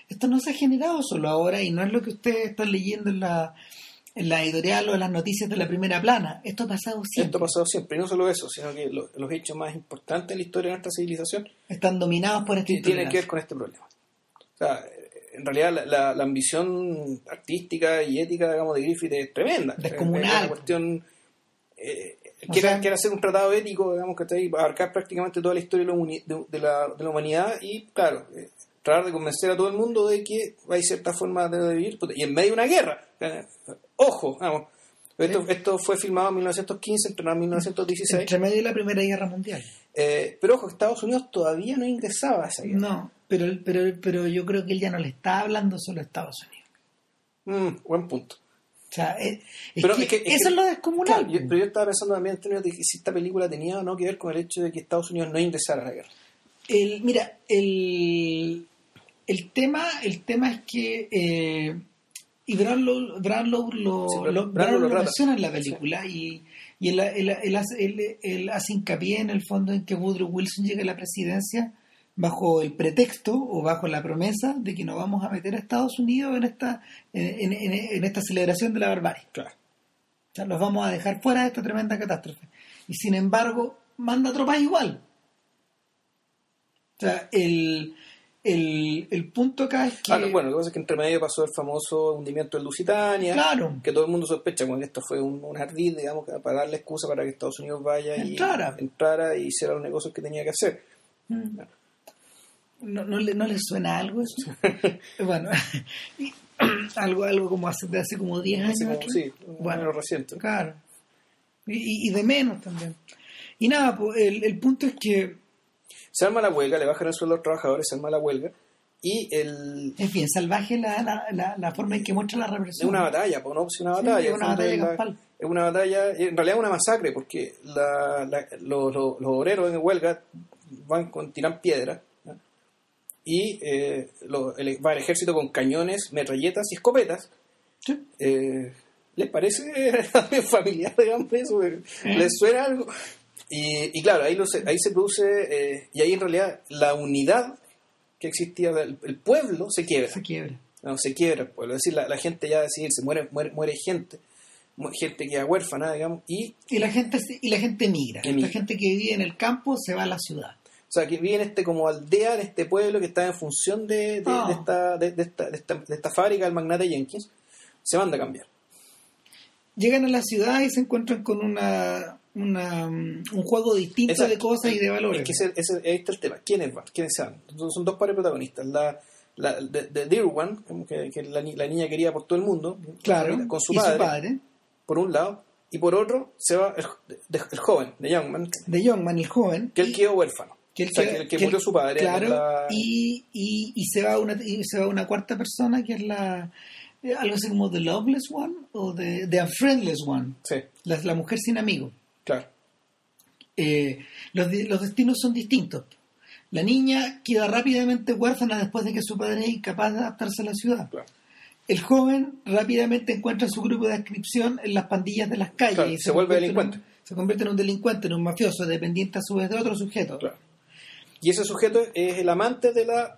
esto no se ha generado solo ahora y no es lo que ustedes están leyendo en la, en la editorial o en las noticias de la primera plana. Esto ha pasado siempre. Esto ha pasado siempre, y no solo eso, sino que lo- los hechos más importantes en la historia de nuestra civilización Están dominados por esta ti- tienen que ver con este problema. O sea, en realidad la, la- la ambición artística y ética, digamos, de Griffith es tremenda. Descomunal. Es una cuestión... eh, quiere, sea- quiere hacer un tratado ético, digamos, que está ahí, abarcar prácticamente toda la historia de la, humani- de- de la- de la humanidad y, claro, eh, tratar de convencer a todo el mundo de que hay cierta forma de vivir, y en medio de una guerra. Eh, ojo, vamos. Esto, esto fue filmado en 1915, entrenado en 1916. Entre medio de la Primera Guerra Mundial. Eh, pero ojo, Estados Unidos todavía no ingresaba a esa guerra. No, pero, pero, pero yo creo que él ya no le está hablando solo a Estados Unidos. Mm, buen punto. O sea, es, es Pero que es que- es eso que- es lo descomunal. Claro, yo- pero yo estaba pensando también en términos de que si esta película tenía o no que ver con el hecho de que Estados Unidos no ingresara a la guerra. El, mira, el, el tema, el tema es que eh, y Brownlow, Brownlow lo, Sí, lo- Brownlow Brownlow lo lo trata. menciona en la película y, y él, él- él hace, él- él hace hincapié en el fondo en que Woodrow Wilson llega a la presidencia bajo el pretexto o bajo la promesa de que nos vamos a meter a Estados Unidos en esta en, en- en esta celebración de la barbarie. Claro. O sea, los vamos a dejar fuera de esta tremenda catástrofe. Y sin embargo, manda tropas igual. O sea, el, el, el punto acá es que... Ah, bueno, lo que pasa es que entre medio pasó el famoso hundimiento del Lusitania, Claro. que todo el mundo sospecha que esto fue un, un ardid, digamos, para darle excusa para que Estados Unidos vaya y Entrara. entrara y hiciera los negocios que tenía que hacer. Mm. ¿No, no, le, ¿No le suena algo eso? [laughs] bueno, [clears throat] [clears throat] algo, algo como hace, de hace como 10 años. Como, sí, Bueno. reciente. Claro. Y, y- de menos también. Y nada, pues, el, el punto es que Se arma la huelga, le bajan el sueldo a los trabajadores, se arma la huelga y el, es bien salvaje la, la, la, la forma en que muestra la es represión. una batalla, pues no, es una Sí, batalla. es una batalla es campal. Es una batalla, en realidad es una masacre, porque la- los, los- los obreros en huelga van con tiran piedra ¿no? Y eh, lo- el, va el ejército con cañones, metralletas y escopetas. Sí. Eh, ¿Les parece [laughs] familiar, digamos, eso? ¿Les suena algo? Y, y claro, ahí, lo ahí se produce, eh, y ahí en realidad la unidad que existía, el, el pueblo se quiebra. Se quiebra. No, se quiebra el pueblo. Es decir, la, la gente ya decide, se muere, muere, muere gente, gente queda huérfana, digamos, y Y la gente y la gente migra. La gente que vive en el campo se va a la ciudad. O sea, que vive en este como aldea, en este pueblo que está en función de, de, Ah. de esta, de, esta, de, esta, de esta fábrica del magnate Jenkins, se manda a cambiar. Llegan a la ciudad y se encuentran con una, una, mm, un juego distinto Exacto. de cosas y de valores. Es que ese, ese- ahí está el tema. ¿Quiénes van? ¿Quiénes se van? Entonces, son dos pares protagonistas. La, la de, de que, que la, ni- la niña quería por todo el mundo, claro, con su padre, su padre, por un lado, y por otro se va el, joven, de Youngman, de Youngman, el joven. que él quedó huérfano. Que él o sea, queda- que el que, que él- murió su padre. Claro, la- y, y, y se va una y se va una cuarta persona que es la eh, algo así como The Loveless One o The, the Unfriendless One, Sí, la, la mujer sin amigo. claro. Eh, los, los destinos son distintos. La niña queda rápidamente huérfana después de que su padre es incapaz de adaptarse a la ciudad. claro. El joven rápidamente encuentra su grupo de adscripción en las pandillas de las calles Claro, y se vuelve en delincuente. se convierte en un delincuente, en un mafioso, dependiente a su vez de otro sujeto. claro. Y ese sujeto es el amante de la,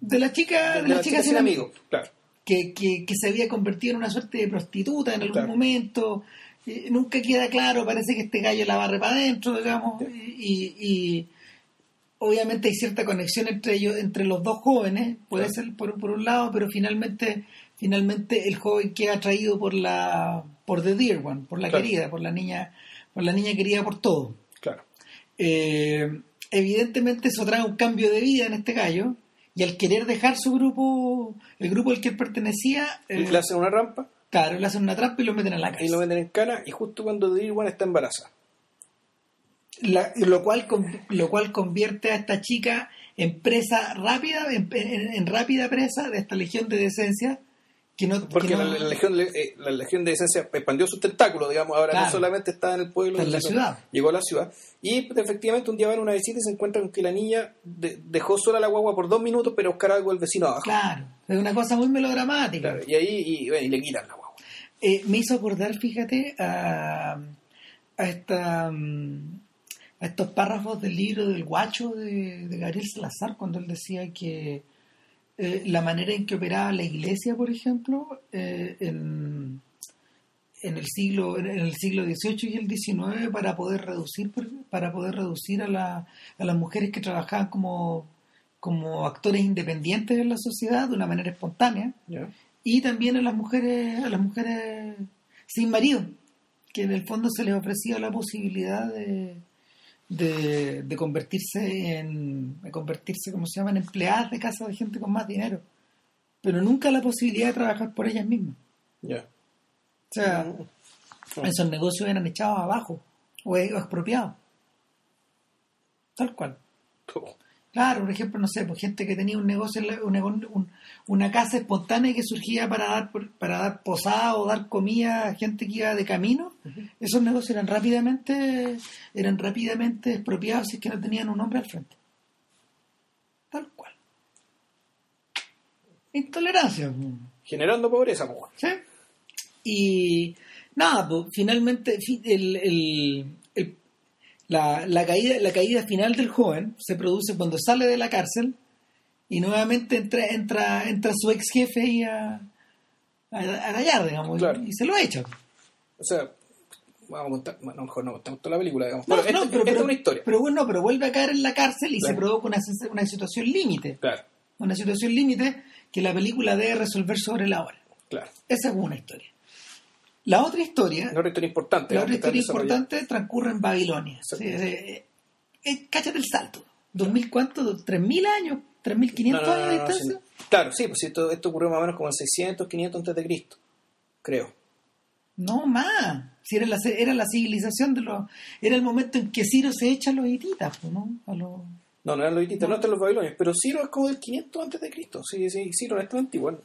De la chica, de de la la chica sin amigo. Claro. que, que, que se había convertido en una suerte de prostituta en algún Claro. momento. Eh, nunca queda claro, parece que este gallo la barre para adentro, digamos, y, y obviamente hay cierta conexión entre ellos, entre los dos jóvenes, puede ser por, por un lado, pero finalmente, finalmente el joven queda atraído por la, por The Dear One, por la Claro. querida, por la niña, por la niña querida por todo. Claro. Eh, evidentemente eso trae un cambio de vida en este gallo y al querer dejar su grupo, el grupo al que él pertenecía, eh, Le hacen una rampa claro, le hacen una trampa y lo meten a la y lo cárcel. meten en cana y justo cuando Dear One está embarazada. La- lo, cual, lo cual convierte a esta chica en presa rápida, en, en- en rápida presa de esta legión de decencia que no... Porque que no- la, la legión, de- eh, la legión de esencia expandió sus tentáculos, digamos, ahora Claro. no solamente está en el pueblo, en la ciudad. llegó a la ciudad. Y pues, efectivamente un día van a una visita y se encuentran con que la niña de- dejó sola la guagua por dos minutos para buscar algo del vecino abajo. Claro, es una cosa muy melodramática. Claro, Y ahí y, bueno, y le quitan la guagua. Eh, me hizo acordar, fíjate, a, a, esta, mm, a estos párrafos del libro del guacho de, de Gabriel Salazar, cuando él decía que eh, la manera en que operaba la iglesia, por ejemplo, eh, en, en el siglo en el siglo XVIII y el XIX para poder reducir para poder reducir a, la- a las mujeres que trabajaban como como actores independientes en la sociedad de una manera espontánea y también a las mujeres a las mujeres sin marido que en el fondo se les ofrecía la posibilidad de, de, de convertirse en de convertirse como se llaman empleadas de casa de gente con más dinero. Pero nunca la posibilidad de trabajar por ellas mismas. Ya. o sea Mm. esos negocios eran echados abajo o, o expropiados. Tal cual Claro, por ejemplo, no sé, pues gente que tenía un negocio, en la- un una casa espontánea que surgía para dar para dar posada o dar comida a gente que iba de camino, esos negocios eran rápidamente eran rápidamente expropiados si es que no tenían un hombre al frente. Tal cual. Intolerancia. pues. Generando pobreza, pues. ¿Sí? Y nada, pues finalmente fi- el, el- el- la, la caída, la caída final del joven se produce cuando sale de la cárcel y nuevamente entra, entra, entra su ex jefe y a, a, a gallar, digamos, Claro. y se lo echa. O sea, vamos a contar, bueno, mejor no contamos toda la película, digamos. No, Pero no, esta- pero, esta pero- es una historia. Pero bueno, pero vuelve a caer en la cárcel y se provoca una, una situación límite. Claro, Una situación límite que la película debe resolver sobre la hora. claro. Esa es una historia. La otra historia Una historia importante. La otra historia importante transcurre en Babilonia. Sí, eh, eh, cáchate el salto. ¿2000 cuánto? ¿3000 años? ¿3500 No, no, no, años de no, no, distancia? sí. Claro, sí, pues esto, esto ocurrió más o menos como en 600, 500 antes de Cristo, creo. No, más. Si era, la, era la civilización de los... Era el momento en que Ciro se echa a los hititas, pues, ¿no? A los... No, no eran los hititas, no están los babilonios, pero Ciro es como del 500 antes de Cristo. Sí, sí, Ciro no es tan antiguo.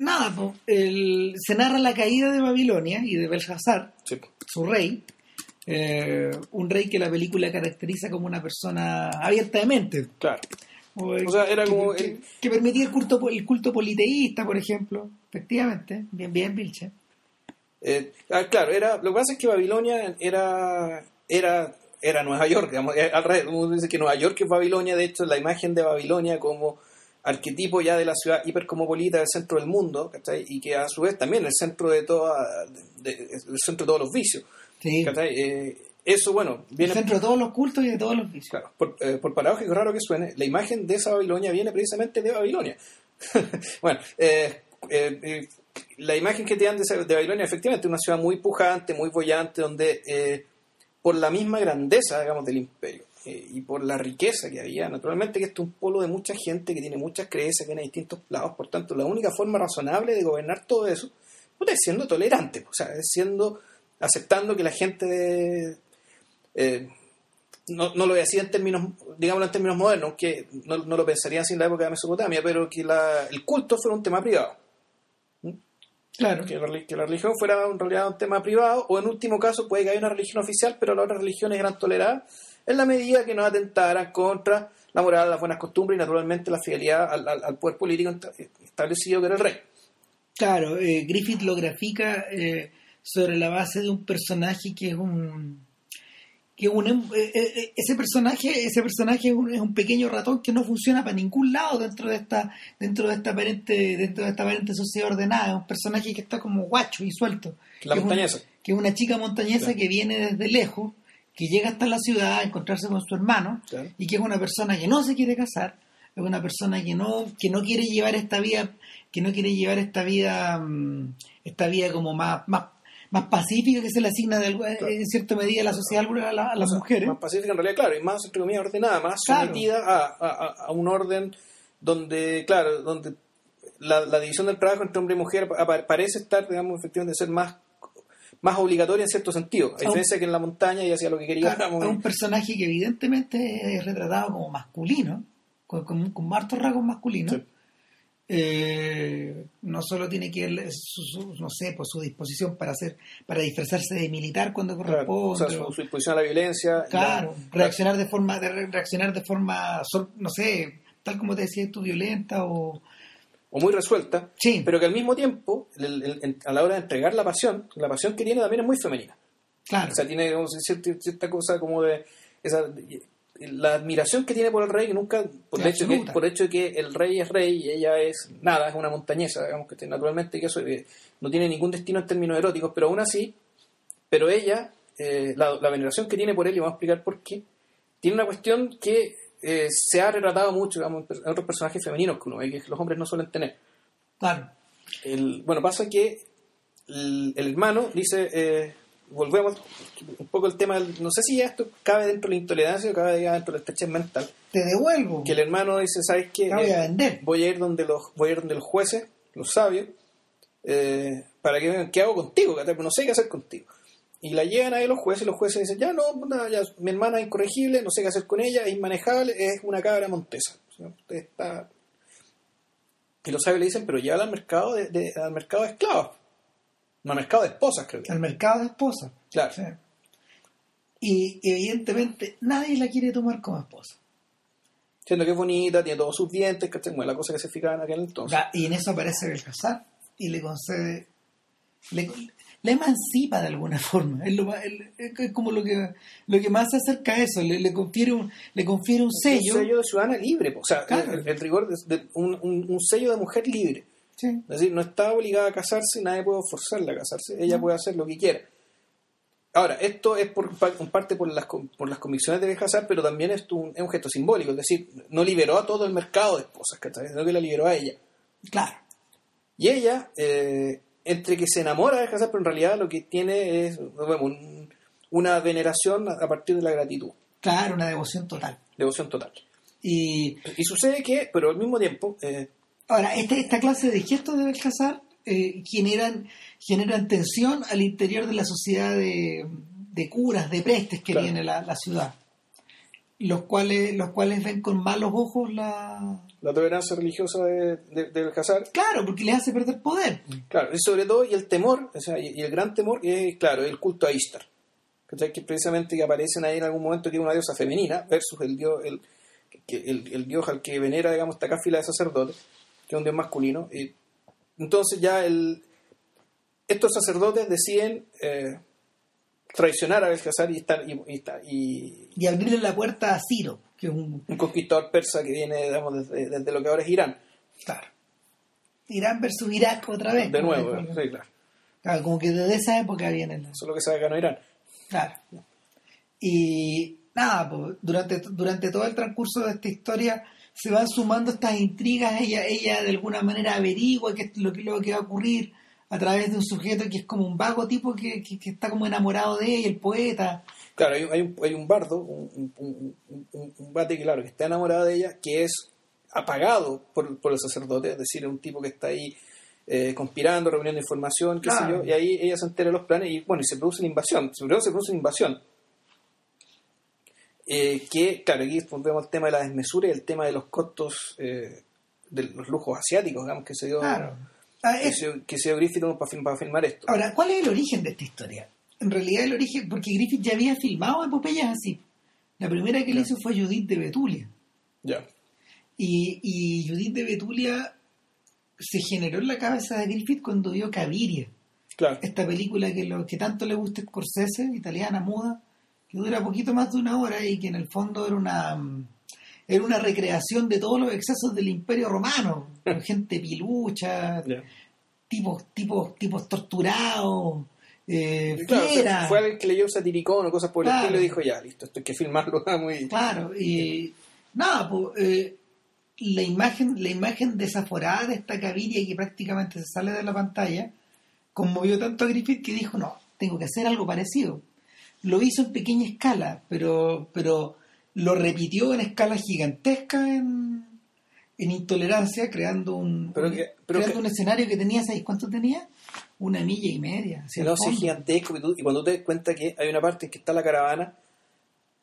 Nada, el- se narra la caída de Babilonia y de Belshazzar, Sí. su rey, eh, un rey que la película caracteriza como una persona abierta de mente. Claro. O, O sea, era que, como que- el- que permitía el culto, el culto politeísta, por ejemplo. Efectivamente, bien, bien, Vilche. Eh, ah, claro, era, lo que pasa es que Babilonia era, era, era Nueva York, digamos, eh, al revés, uno dice que Nueva York es Babilonia, de hecho la imagen de Babilonia como arquetipo ya de la ciudad hipercosmopolita del centro del mundo, ¿cachai? y que a su vez también el centro de toda, de- de- el centro de todos los vicios. Eh, eso, bueno, viene... El centro de todos los cultos y de todos los vicios. Claro, por, eh, por paradójico raro que suene, la imagen de esa Babilonia viene precisamente de Babilonia. [laughs] bueno, eh, eh, la imagen que te dan de, de, Babilonia, efectivamente, una ciudad muy pujante, muy bollante, donde por la misma grandeza, digamos, del imperio y por la riqueza que había, naturalmente que esto es un polo de mucha gente que tiene muchas creencias, que viene de distintos lados, por tanto, la única forma razonable de gobernar todo eso es siendo tolerante, o sea, es siendo aceptando que la gente eh, no, no, lo decía en términos, digámoslo en términos modernos, que no, lo pensaría así en la época de Mesopotamia, pero que la, el culto fuera un tema privado. ¿Mm? Claro. Que la, que la, religión fuera en realidad un tema privado, o en último caso puede que haya una religión oficial, pero las otras religiones eran toleradas en la medida que no atentaran contra la moral, las buenas costumbres y naturalmente la fidelidad al, al, poder político establecido que era el rey. Claro, eh, Griffith lo grafica eh, sobre la base de un personaje que es un que un, em, eh, eh, eh, ese personaje ese personaje es un, pequeño ratón que no funciona para ningún lado dentro de esta dentro de esta aparente dentro de esta aparente sociedad ordenada. Es un personaje que está como guacho y suelto. La que montañesa. es que es una chica montañesa que viene desde lejos que llega hasta la ciudad a encontrarse con su hermano y que es una persona que no se quiere casar es una persona que no que no quiere llevar esta vida que no quiere llevar esta vida mm, esta vida como más más más pacífica que se le asigna de, en cierta medida a la sociedad a, las mujeres. Más pacífica en realidad, claro, y más, entre comillas, ordenada, más sometida a, a, un orden donde, claro, donde la, división del trabajo entre hombre y mujer parece estar, digamos, efectivamente, ser más más obligatoria en cierto sentido, a diferencia que en la montaña y hacía lo que quería. Es un personaje que evidentemente es retratado como masculino, con, con, con hartos rasgos masculinos, eh, no solo tiene que ver su, no sé pues su disposición para hacer para disfrazarse de militar cuando corresponde su, disposición a la violencia claro reaccionar de forma de reaccionar de forma no sé tal como te decía tú violenta o o muy resuelta sí. pero que al mismo tiempo a la hora de entregar la pasión la pasión que tiene también es muy femenina. Claro. O sea tiene cierta, cierta cosa como de esa la admiración que tiene por el rey, que nunca, por el, hecho que, por hecho de que el rey es rey y ella es nada, es una montañesa, digamos que naturalmente que eso eh, no tiene ningún destino en términos eróticos, pero aún así, pero ella, eh, la, veneración que tiene por él, y vamos a explicar por qué, tiene una cuestión que eh, se ha retratado mucho digamos, en otros personajes femeninos que uno ve, que los hombres no suelen tener. Claro. El, bueno, pasa que el, el hermano dice, volvemos un poco el tema, no sé si esto cabe dentro de la intolerancia o cabe dentro de la estrechez mental. Te devuelvo. Que el hermano dice, ¿sabes qué? Voy a vender. Voy a ir donde los, voy a ir donde los jueces, los sabios, eh, para que vean qué hago contigo, que no sé qué hacer contigo. Y la llegan ahí los jueces y los jueces dicen, ya no, ya, mi hermana es incorregible, no sé qué hacer con ella, es inmanejable, es una cabra montesa. está... Y los sabios le dicen, pero llévala al mercado de, al mercado de esclavos. No, al mercado de esposas, creo. Al mercado de esposas. Claro. Y evidentemente nadie la quiere tomar como esposa. Siendo que es bonita, tiene todos sus dientes, que es la cosa que se fijaba en aquel entonces. Y en eso aparece el casar y le concede. Le, emancipa de alguna [laughs] forma. Es, como lo que, lo que más se acerca a eso. Le, confiere, un, le confiere un sello. Un sello de ciudadana libre. O sea, el, rigor de, un, un sello de mujer libre. Es decir, no está obligada a casarse, nadie puede forzarla a casarse, ella puede hacer lo que quiera. Ahora, esto es por, parte por las, por las convicciones de casar, pero también es un, es un gesto simbólico, es decir, no liberó a todo el mercado de esposas, sino que la liberó a ella. Claro. Y ella, eh, entre que se enamora de casar, pero en realidad lo que tiene es una veneración a partir de la gratitud. Claro, una devoción total. Devoción total. Y, y sucede que, pero al mismo tiempo, eh, Ahora, esta, esta clase de gestos de Belcasar eh, generan, generan tensión al interior de la sociedad de, curas, de prestes que tiene la, ciudad, los cuales, los cuales ven con malos ojos la... La tolerancia religiosa de, de, Belcasar. Claro, porque les hace perder poder. Claro, y sobre todo, y el temor, o sea, y, el gran temor es, claro, el culto a Istar. Que precisamente que aparecen ahí en algún momento que es una diosa femenina versus el dios, el, el, el dios al que venera, digamos, esta fila de sacerdotes que es un dios masculino. Y entonces ya el, estos sacerdotes deciden eh, traicionar a Belshazzar y, estar, y, y, y, abrirle la puerta a Ciro, que es un, un conquistador persa que viene digamos, desde, lo que ahora es Irán. Claro. Irán versus Irak otra vez. De nuevo, sí, claro. Claro, como que desde esa época viene. Eso es lo que sabe que ganó Irán. Claro. Y nada, pues, durante, durante todo el transcurso de esta historia se van sumando estas intrigas, ella, ella de alguna manera averigua qué es lo que, lo que va a ocurrir a través de un sujeto que es como un vago tipo que, que, que está como enamorado de ella, el poeta. Claro, hay, hay un, hay un bardo, un, un, un, un bate que, claro, que está enamorado de ella, que es apagado por, por el sacerdote, es decir, un tipo que está ahí eh, conspirando, reuniendo información, qué sé Claro. yo, y ahí ella se entera de los planes y bueno, y se produce una invasión, primero se produce una invasión. Eh, que, claro, aquí volvemos al tema de la desmesura y el tema de los costos eh, de los lujos asiáticos, digamos, que se dio, Claro. Ah, que se, que Griffith para, film- para filmar esto. Ahora, ¿cuál es el origen de esta historia? En realidad el origen, porque Griffith ya había filmado epopeyas así. La primera que le Ya. hizo fue Judith de Betulia. Ya, Y, y Judith de Betulia se generó en la cabeza de Griffith cuando vio Caviria, claro. esta película que, lo, que tanto le gusta Scorsese, italiana, muda, que dura poquito más de una hora y que en el fondo era una mm, era una recreación de todos los excesos del Imperio Romano, con [laughs] gente pilucha, tipos, tipos, tipos torturados, eh, claro, fue alguien que leyó Satiricón o cosas por el estilo y dijo, ya, listo, esto hay que filmarlo [laughs] muy... Claro, y nada, pues, eh, la imagen, la imagen desaforada de esta Caviria que prácticamente se sale de la pantalla, conmovió tanto a Griffith que dijo, no, tengo que hacer algo parecido. Lo hizo en pequeña escala, pero, pero lo repitió en escala gigantesca en, en intolerancia, creando un, Pero que- pero creando que- un escenario que tenía, ¿sabéis cuánto tenía? Una milla y media. No, es gigantesco. Y, tú- y cuando te das cuenta que hay una parte en que está la caravana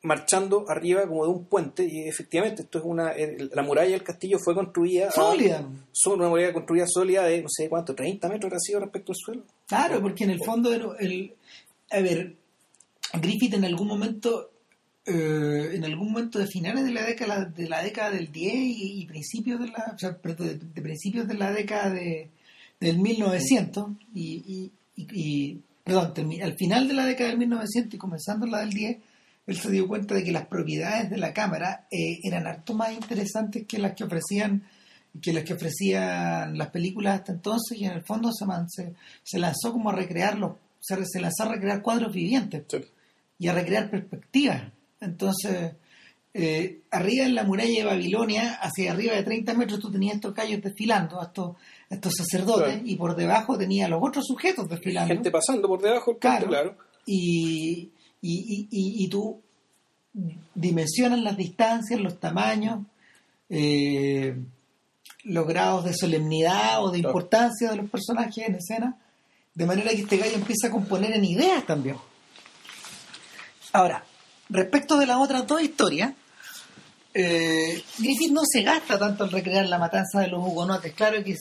marchando arriba como de un puente, y efectivamente, esto es una. el- la muralla del castillo fue construida. Sólida. son una muralla construida sólida de no sé cuánto, 30 metros habrá sido respecto al suelo. Claro, porque en el fondo, el, el- a ver, Griffith en algún momento, eh, en algún momento de finales de la década de la década del 10 y, y principios de la, o sea, de, de principios de la década de, del 1900 y, y- y- y- perdón, termi- al final de la década del 1900 y comenzando la del 10, él se dio cuenta de que las propiedades de la cámara eh, eran harto más interesantes que las que ofrecían que las que ofrecían las películas hasta entonces y en el fondo se, man- se, se lanzó como a recrearlo, se, se lanzó a recrear cuadros vivientes Sí. y a recrear perspectivas. Entonces, eh, arriba en la muralla de Babilonia, hacia arriba de 30 metros, tú tenías estos callos desfilando, estos, estos sacerdotes, Claro. y por debajo tenías a los otros sujetos desfilando. Gente pasando por debajo puente, Claro. claro. y, y, y, y- tú dimensionas las distancias, los tamaños, eh, los grados de solemnidad o de importancia de los personajes en escena, de manera que este gallo empieza a componer en ideas también. Ahora, respecto de las otras dos historias, eh, Griffith no se gasta tanto en recrear la matanza de los hugonotes. Claro que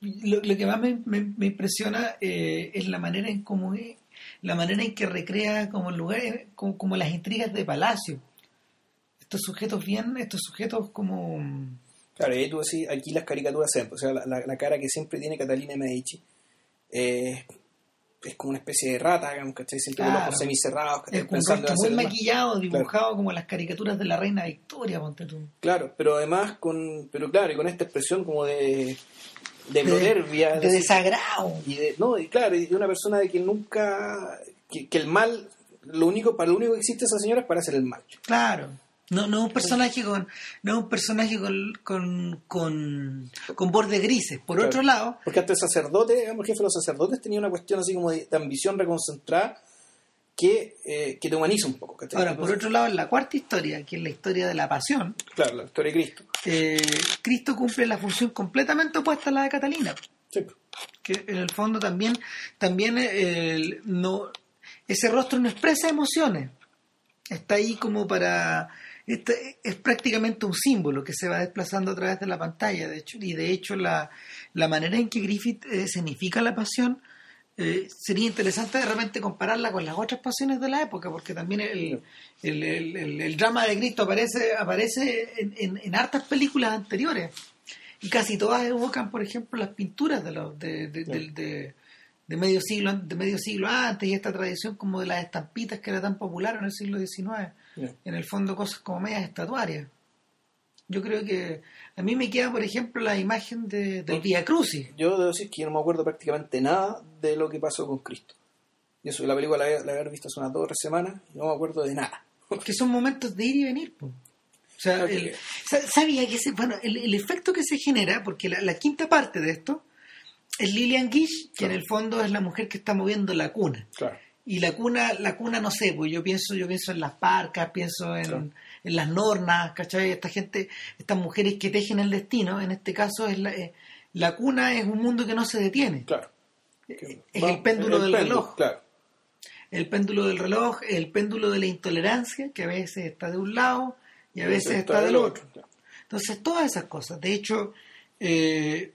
lo, que más me, impresiona eh, es la manera en cómo es- la manera en que recrea como lugares, como, como las intrigas de palacio. Estos sujetos bien, estos sujetos como Claro, y tú decís, aquí las caricaturas siempre, o sea, la cara que siempre tiene Catalina Medici eh, es como una especie de rata, digamos, ¿cachai? Siempre con los Claro. semicerrados, ¿cachai? es Pensando muy maquillado, dibujado como las caricaturas de la reina Victoria, ponte tú. Claro, pero además con, pero claro, y con esta expresión como de, de proverbia, de decir, desagrado. y de, no, y claro, y de una persona de que nunca, que, que el mal, lo único, para lo único que existe esa señora es para hacer el mal. Claro. No, no un personaje con, no un personaje con, con, con, con bordes grises. Por Claro. otro lado, Porque hasta el sacerdote, digamos, jefe de los sacerdotes tenía una cuestión así como de, de ambición reconcentrada que, eh, que te humaniza un poco. ¿cachai? ahora, por otro lado, en la cuarta historia, que es la historia de la pasión, Claro, la historia de Cristo. eh, Cristo cumple la función completamente opuesta a la de Catalina. Sí. que en el fondo también también el- no ese rostro no expresa emociones está ahí como para este- es prácticamente un símbolo que se va desplazando a través de la pantalla de hecho y de hecho la, la manera en que Griffith eh, escenifica la pasión eh, sería interesante de repente compararla con las otras pasiones de la época porque también el, el, el- el- el drama de Cristo aparece aparece en, en- en hartas películas anteriores. Y casi todas evocan, por ejemplo, las pinturas de, los, de, de, de- de- de medio siglo de medio siglo antes y esta tradición como de las estampitas que era tan popular en el siglo XIX. En el fondo cosas como medias estatuarias. Yo creo que a mí me queda, por ejemplo, la imagen de, del Via Crucis. Yo debo decir que yo no me acuerdo prácticamente nada de lo que pasó con Cristo. Y eso, la película la, la he visto hace unas dos o tres semanas y no me acuerdo de nada. que son momentos de ir y venir. po. O sea, el- sabía que ese, bueno, el, el efecto que se genera, porque la, la quinta parte de esto es Lillian Gish, que Claro. en el fondo es la mujer que está moviendo la cuna. Claro. Y la cuna, la cuna no sé, pues yo pienso, yo pienso en las parcas, pienso en, Claro. en las nornas, ¿cachai? Esta gente, estas mujeres que tejen el destino, en este caso es la, eh, la cuna es un mundo que no se detiene. Claro. Es el péndulo del reloj. Claro. El péndulo del reloj, el péndulo de la intolerancia, que a veces está de un lado y a veces está del otro. Claro. Entonces, todas esas cosas. De hecho, eh,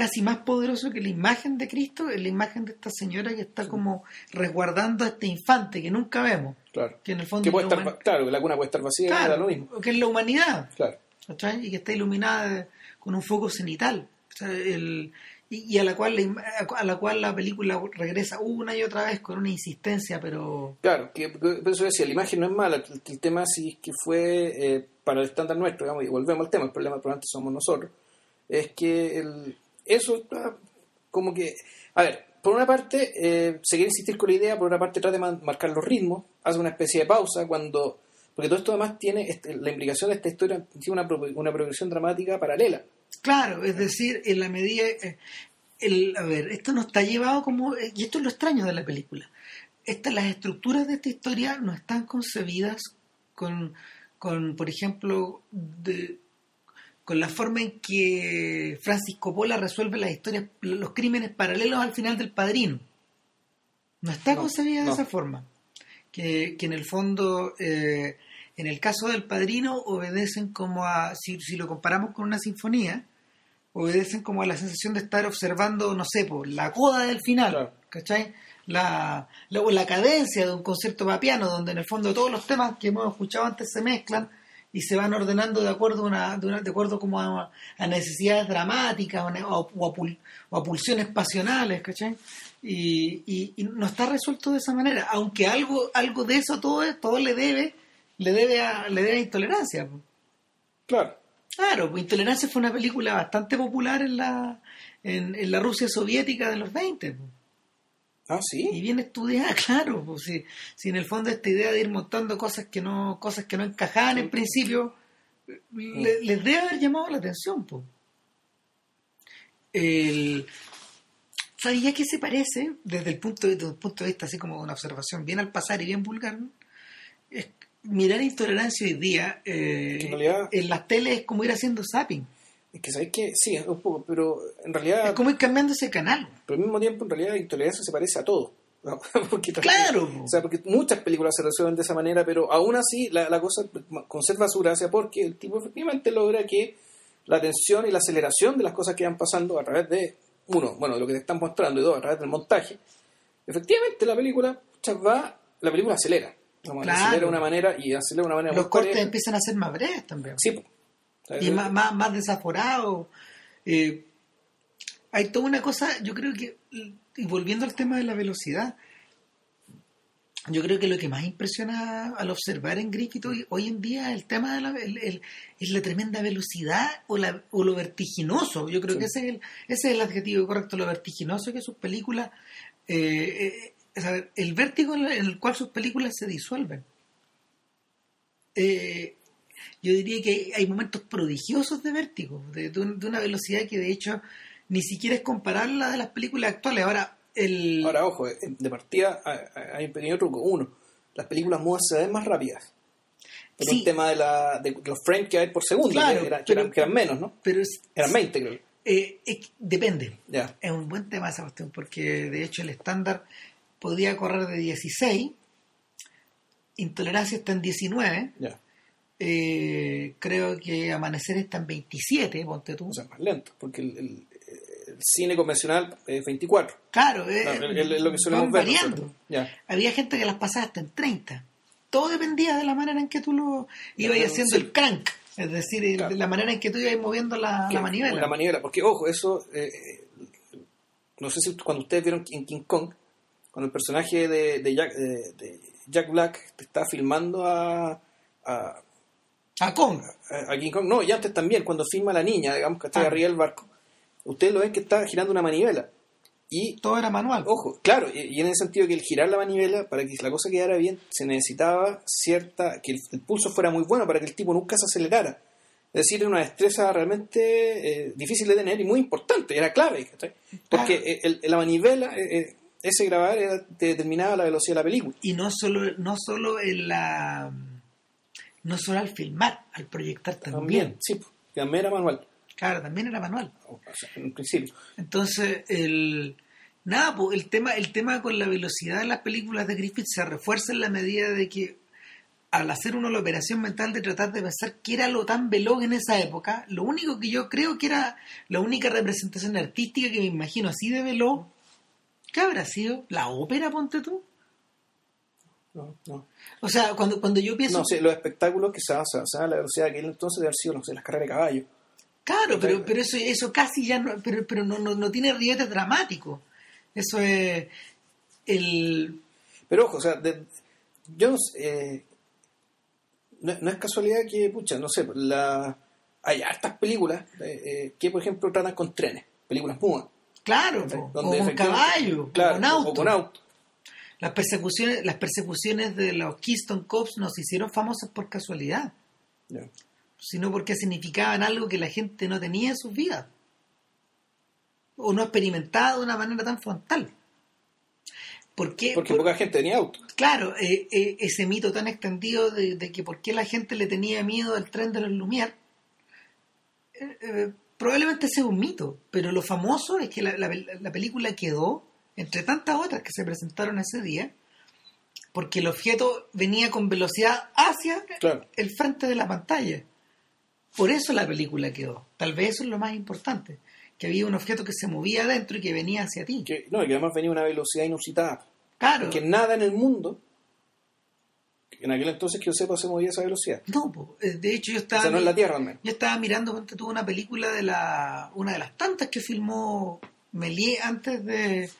casi más poderoso que la imagen de Cristo es la imagen de esta señora que está como resguardando a este infante que nunca vemos. Claro. Que en el fondo Que puede estar, claro, que la cuna puede estar vacía, Claro, lo mismo. que es la humanidad. Claro. ¿cachai? Y que está iluminada con un foco cenital. O sea, el- y, y a la cual la, a la cual la película regresa una y otra vez con una insistencia, pero Claro, que, que- eso decía, la imagen no es mala, el, el tema sí es que fue eh, para el estándar nuestro, digamos, y volvemos al tema, el problema probablemente somos nosotros, es que el, eso como que, a ver, por una parte eh, se quiere insistir con la idea, por otra parte trata de marcar los ritmos, hace una especie de pausa cuando, porque todo esto además tiene, este, la implicación de esta historia tiene una, una progresión dramática paralela. Claro, es decir, en la medida... eh, el, a ver, esto no está llevado como... eh, Y esto es lo extraño de la película. Estas, las estructuras de esta historia no están concebidas con, con por ejemplo, de- con la forma en que Francis Coppola resuelve las historias, los crímenes paralelos al final del Padrino. No está No, concebida de esa forma. Que, que en el fondo, eh, en el caso del Padrino, obedecen como a, si, si lo comparamos con una sinfonía, obedecen como a la sensación de estar observando, no sé, por la coda del final, Claro. ¿cachai? La, la, o la cadencia de un concierto para piano, donde en el fondo todos los temas que hemos escuchado antes se mezclan y se van ordenando de acuerdo a, una, de, una- de acuerdo como a, a necesidades dramáticas o, a pul- o a pulsiones pasionales, ¿cachai? Y, y- y no está resuelto de esa manera, aunque algo, algo de eso todo, todo le debe, le debe a, le debe a intolerancia. Claro. Claro, pues Intolerancia fue una película bastante popular en la, en, en la Rusia soviética de los 20. pues. Ah, Y sí. bien estudiada, [laughs] claro. Pues, si, si en el fondo esta idea de ir montando cosas que no, cosas que no encajaban en principio, le- les debe haber llamado la atención. Pues. El, ¿Sabía qué se parece desde el punto de, desde un punto de vista así como una observación bien al pasar y bien vulgar? ¿no? Es, mirar intolerancia hoy día eh, En en las teles es como ir haciendo zapping. Es que sabes que sí, es un poco, pero en realidad, Es como ir cambiando ese canal. pero al mismo tiempo, en realidad, intolerancia se parece a todo. ¿no? [laughs] porque Claro. O sea, porque muchas películas se resuelven de esa manera, pero aún así la, la cosa conserva su gracia porque el tipo efectivamente logra que la tensión y la aceleración de las cosas que van pasando a través de, uno, bueno, de lo que te están mostrando y dos, a través del montaje, efectivamente la película va, la película acelera. Claro. Acelera de una manera y acelera de una manera Los cortes pareja. empiezan a ser más breves también. Sí, y más, más, más desaforado. Eh, hay toda una cosa, yo creo que, y volviendo al tema de la velocidad, yo creo que lo que más impresiona al observar en Griffith hoy, hoy en día el tema de la, el- el- es la tremenda velocidad o, la, o lo vertiginoso. Yo creo Sí. que ese es, el, ese es el adjetivo correcto, lo vertiginoso que sus películas, eh, eh, el vértigo en el cual sus películas se disuelven. Eh, yo diría que hay momentos prodigiosos de vértigo, de, de un- de una velocidad que de hecho ni siquiera es comparable a la de las películas actuales. Ahora, el... Ahora, ojo, eh, de partida hay- un pequeño truco. Uno, las películas mudas se ven más rápidas. Por Sí. un tema de, la, de los frames que hay por segundo, Claro, que, eran, que pero- eran- que eran menos, ¿no? pero es, Eran 20, creo. eh, depende. Es un buen tema esa cuestión, porque de hecho el estándar podía correr de 16, intolerancia está en 19, ya. Eh, creo que amanecer está en 27, ponte tú. O sea, más lento, porque el, el- el cine convencional es 24. claro, eh, es, lo que solemos ver. variando. Ya. Había gente que las pasaba hasta en 30. Todo dependía de la manera en que tú lo ibas Claro, haciendo sí. el crank, es decir, el- Claro. la manera en que tú ibas moviendo la, la manivela. La manivela, porque ojo, eso, eh, no sé si cuando ustedes vieron en King Kong, cuando el personaje de, de Jack, de- de Jack Black te está filmando a, a, A Kong. a King Kong, no, y antes también, cuando filma la niña, digamos que está Ah. arriba del barco, ustedes lo ven que está girando una manivela. Y, Todo era manual. ojo, claro, y, y en el sentido que el girar la manivela, para que la cosa quedara bien, se necesitaba cierta, que el, el pulso fuera muy bueno para que el tipo nunca se acelerara. Es decir, era una destreza realmente eh, difícil de tener y muy importante, era clave. Porque eh, el- la manivela, eh, eh, ese grabar era- te determinaba la velocidad de la película. Y no solo, no solo en la no solo al filmar, al proyectar también. También, sí, pues, también era manual, Claro, también era manual. o sea, en principio. Entonces, el nada, pues, el tema, el tema con la velocidad de las películas de Griffith se refuerza en la medida de que al hacer uno la operación mental de tratar de pensar qué era lo tan veloz en esa época, lo único que yo creo que era la única representación artística que me imagino así de veloz, ¿qué habrá sido? ¿La ópera, ponte tú? No, no. O sea, cuando, cuando yo pienso... No sé, los espectáculos que se basaban en la velocidad de aquel entonces de haber sido, no sé, las carreras de caballo. Claro, pero, pero eso, eso casi ya no, pero, pero no, no, no tiene ribetes dramáticos. Eso es el Pero ojo, o sea, de- yo no sé, eh, no, no es casualidad que, pucha, no sé, la, hay hartas películas eh, eh, que, por ejemplo, tratan con trenes, películas mudas. claro, ¿cachai? po, o Donde con caballo, o claro, con auto. o con auto. Las persecuciones, las persecuciones de los Keystone Cops no se hicieron famosas por casualidad, sino porque significaban algo que la gente no tenía en sus vidas. O no experimentaba de una manera tan frontal. ¿Por qué? Porque Por- poca gente tenía auto. Claro, eh, eh, ese mito tan extendido de, de que por qué la gente le tenía miedo al tren de los Lumière, eh, eh, probablemente sea un mito, pero lo famoso es que la, la- la película quedó, entre tantas otras que se presentaron ese día, porque el objeto venía con velocidad hacia Claro. el frente de la pantalla. Por eso la película quedó. Tal vez eso es lo más importante, que había un objeto que se movía adentro y que venía hacia ti. Que, no, y que además venía a una velocidad inusitada. Claro. Que nada en el mundo, en aquel entonces que yo sepa, se movía a esa velocidad. No. Eh, de hecho yo O estaba... sea, no en la Tierra, al menos. Yo estaba mirando, tú, una película de la. una de las tantas que filmó Méliès antes de,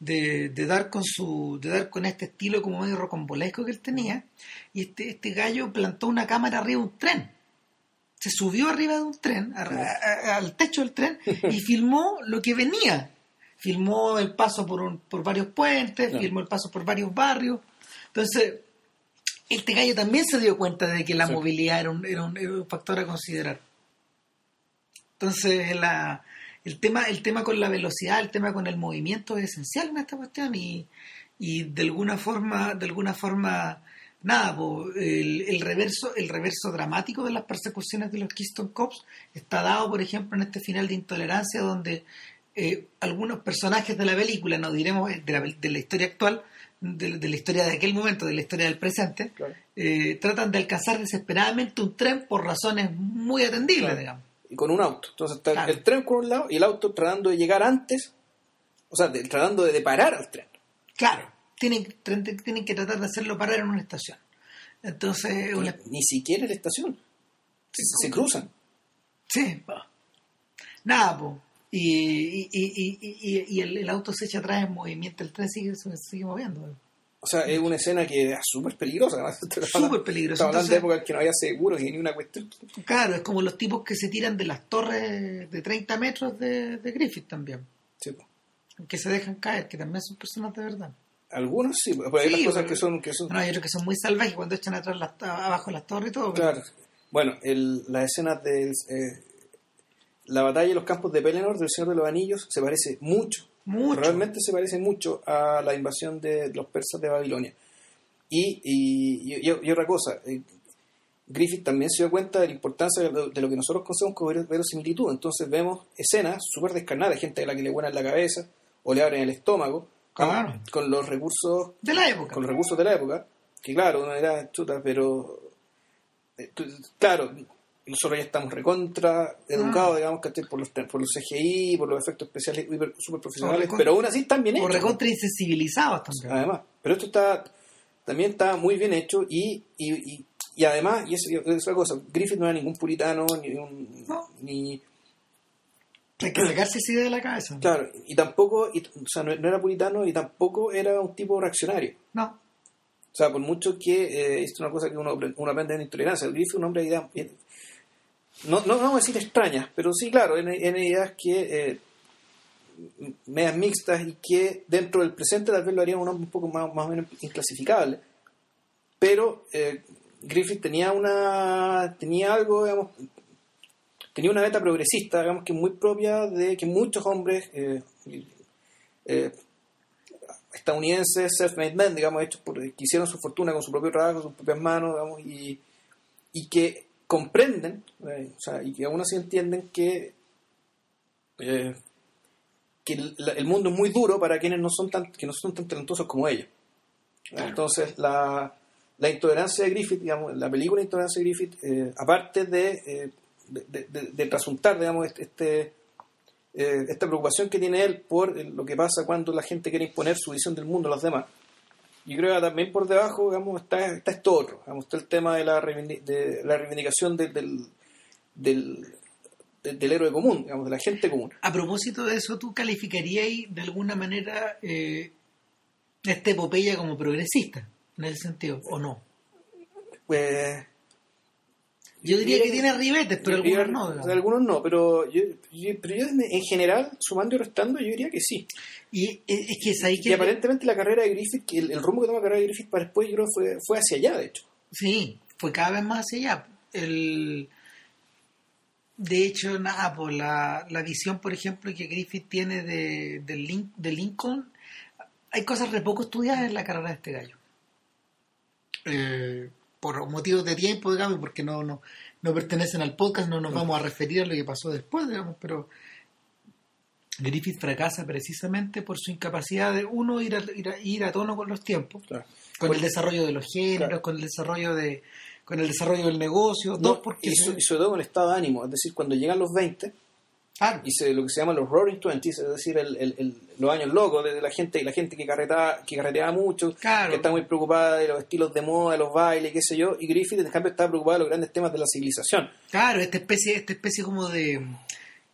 de, de dar con su. de dar con este estilo como medio rocambolesco que él tenía. Y este, este gallo plantó una cámara arriba de un tren. Se subió arriba de un tren, a- a- a- al techo del tren, y [laughs] filmó lo que venía. Filmó el paso por, un- por varios puentes, filmó el paso por varios barrios. Entonces, este gallo también se dio cuenta de que la Sí. movilidad era un, era un- era un factor a considerar. Entonces, la, el, tema, el tema con la velocidad, el tema con el movimiento es esencial en esta cuestión y, y de alguna forma, de alguna forma, nada, po, el, el reverso, el reverso dramático de las persecuciones de los Keystone Cops está dado, por ejemplo, en este final de intolerancia donde eh, algunos personajes de la película, no diremos de la, de la historia actual, de, de la historia de aquel momento, de la historia del presente, Claro. eh, tratan de alcanzar desesperadamente un tren por razones muy atendibles, Claro. digamos. Y con un auto. Entonces está Claro. el tren por un lado y el auto tratando de llegar antes, o sea, de- tratando de, de parar al tren. Claro, tienen, tienen que tratar de hacerlo parar en una estación. Entonces, una- Ni siquiera en la estación. Se, se cruzan. sí, pa. nada, po. Y, y, y, y, el, el auto se echa atrás en movimiento, el tren sigue, sigue moviendo. O sea, es una escena que es súper peligrosa. [laughs] Súper. Estamos hablando de épocas que no había seguros y ni una cuestión. Claro, es como los tipos que se tiran de las torres de 30 metros de, de Griffith también, Sí, que se dejan caer, que también son personas de verdad. Algunos sí, pero hay Sí, otras cosas pero- que son... Que son No, hay otros que son muy salvajes cuando echan atrás las, abajo las torres y todo. pero- Claro. Bueno, el, las escenas de la batalla de los campos de Pelennor del Señor de los Anillos se parece mucho, Mucho. realmente se parece mucho a la invasión de los persas de Babilonia. Y, y, y- y otra cosa, eh, Griffith también se dio cuenta de la importancia de lo, de lo que nosotros conocemos como ver- verosimilitud. Entonces vemos escenas súper descarnadas, gente a la que le buenan la cabeza o le abren el estómago, con- Claro. con los recursos De la época. con los recursos de la época, que claro, no era chuta, pero eh, claro, nosotros ya estamos recontra educados, digamos, ¿cachai? por los por los CGI, por los efectos especiales super profesionales, pero aún así están bien hechos. recontra insensibilizados también. Además, pero esto está también está muy bien hecho y, y, y, y además, y eso es otra cosa, Griffith no era ningún puritano, ni un, No. ni Hay que sacarse esa idea de la cabeza. claro, y tampoco, y- o sea, no, no era puritano y tampoco era un tipo reaccionario. No. O sea, por mucho que eh, esto es una cosa que uno, uno aprende en intolerancia. Griffith es un hombre de ideas, eh, no, no, vamos a decir extrañas, pero sí, claro, en, en ideas que eh, medias mixtas y que dentro del presente tal vez lo haría un hombre un poco más, más o menos inclasificable. Pero eh, Griffith tenía una tenía algo, digamos, tenía una meta progresista, digamos, que muy propia de que muchos hombres eh, eh, estadounidenses, self-made men, digamos, hechos por, que hicieron su fortuna con su propio trabajo, con sus propias manos, digamos, y, y que comprenden, o sea, y que aún así entienden que que el, mundo es muy duro para quienes no son tan, que no son tan talentosos como ellos. Entonces, la, la, intolerancia de Griffith, digamos, la película Intolerancia de Griffith, eh, aparte de, eh, de, de, trasuntar, digamos, este, este eh, esta preocupación que tiene él por lo que pasa cuando la gente quiere imponer su visión del mundo a los demás, yo creo que también por debajo, digamos, está, está esto otro, digamos, está el tema de la, de la reivindicación del, del del héroe común, digamos, de la gente común. A propósito de eso, ¿tú calificarías de alguna manera eh, esta epopeya como progresista, en ese sentido, o no? Pues... Yo diría que tiene ribetes, pero algunos no. Algunos no, pero yo, pero yo en general, sumando y restando, yo diría que sí. Y eh, es que es ahí que... Y aparentemente la carrera de Griffith, el, el rumbo que toma la carrera de Griffith para después, yo creo fue, fue hacia allá, de hecho. Sí, fue cada vez más hacia allá. El de hecho, nada, por la, la visión, por ejemplo, que Griffith tiene de, de, de Lincoln, hay cosas re poco estudiadas en la carrera de este gallo. Eh, por motivos de tiempo, digamos, porque no, no, no pertenecen al podcast, no nos vamos a referir a lo que pasó después, digamos, pero Griffith fracasa precisamente por su incapacidad de, uno, ir a, ir a, ir a tono con los tiempos, con el desarrollo de los géneros, con el desarrollo de, con el desarrollo del negocio, dos porque... Y, sobre todo con el estado de ánimo, es decir, cuando llegan los 20, y se, lo que se llama los roaring twenties, es decir, el, el, los años locos de la gente, la gente que carretea, que carretea mucho, que está muy preocupada de los estilos de moda, de los bailes, qué sé yo, y Griffith en cambio está preocupada de los grandes temas de la civilización. Claro, esta especie, esta especie como de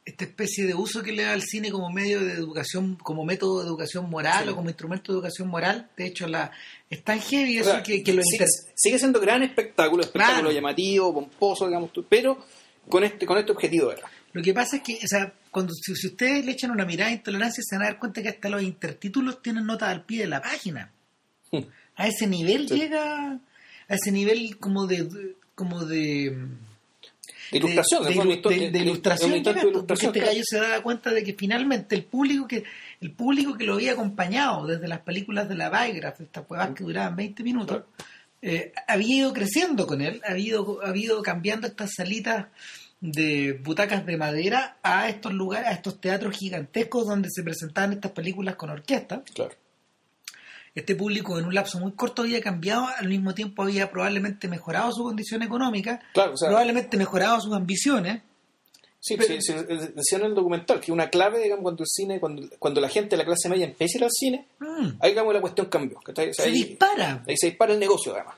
esta especie de uso que le da al cine como medio de educación, como método de educación moral o como instrumento de educación moral. De hecho, la es tan heavy eso que, lo sigue, sigue, siendo gran espectáculo, espectáculo llamativo, pomposo, digamos, pero con este, con este objetivo, ¿verdad? Lo que pasa es que, o sea, cuando si, ustedes le echan una mirada de intolerancia, se van a dar cuenta que hasta los intertítulos tienen notas al pie de la página. Hmm. A ese nivel llega, a ese nivel como de, como de de ilustración, de, ilustración, porque este gallo se da cuenta de que finalmente el público que el público que lo había acompañado desde las películas de la Biograph, estas pruebas que duraban 20 minutos, eh, había ido creciendo con él, había ido, había ido cambiando estas salitas de butacas de madera a estos lugares, a estos teatros gigantescos donde se presentaban estas películas con orquesta. Claro este público en un lapso muy corto había cambiado, al mismo tiempo había probablemente mejorado su condición económica, probablemente mejorado sus ambiciones. Sí, sí, decían en el documental que una clave, digamos, cuando el cine, cuando, cuando la gente de la clase media empieza a ir al cine, mm. ahí, digamos, la cuestión cambió. se dispara. Ahí se dispara el negocio, además.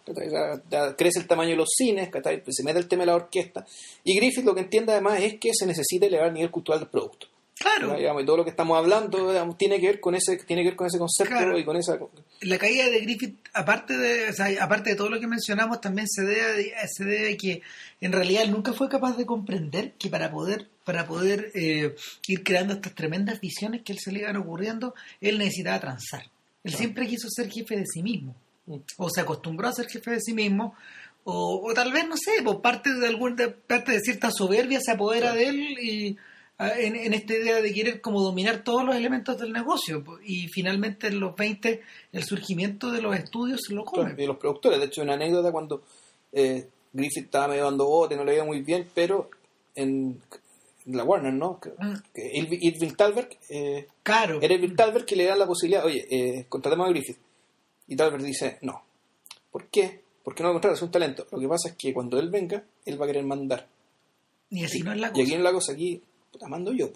crece el tamaño de los cines, se mete el tema de la orquesta. Y Griffith lo que entiende, además, es que se necesita elevar el nivel cultural del producto. Claro. y todo lo que estamos hablando tiene que ver con ese tiene que ver con ese concepto y con esa la caída de Griffith aparte de aparte de todo lo que mencionamos también se debe se debe a que en realidad él nunca fue capaz de comprender que para poder para poder eh, ir creando estas tremendas visiones que él se le iban ocurriendo él necesitaba transar. Él siempre quiso ser jefe de sí mismo. Mm. o se acostumbró a ser jefe de sí mismo o, tal vez no sé por parte de alguna parte de cierta soberbia se apodera de él y en, esta idea de querer como dominar todos los elementos del negocio y finalmente en los 20 el surgimiento de los estudios lo come. de los productores, de hecho una anécdota cuando eh, Griffith estaba medio dando bote, no le iba muy bien, pero en, la Warner, ¿no? Mm. Irving Talbert, eh, claro. era Irving Talbert que le da la posibilidad, oye, eh, contratemos a Griffith. Y Talbert dice, no. ¿Por qué? Porque no lo contrario, es un talento. Lo que pasa es que cuando él venga, él va a querer mandar. Y así no es la cosa. Y aquí la cosa, aquí puta, mando yo.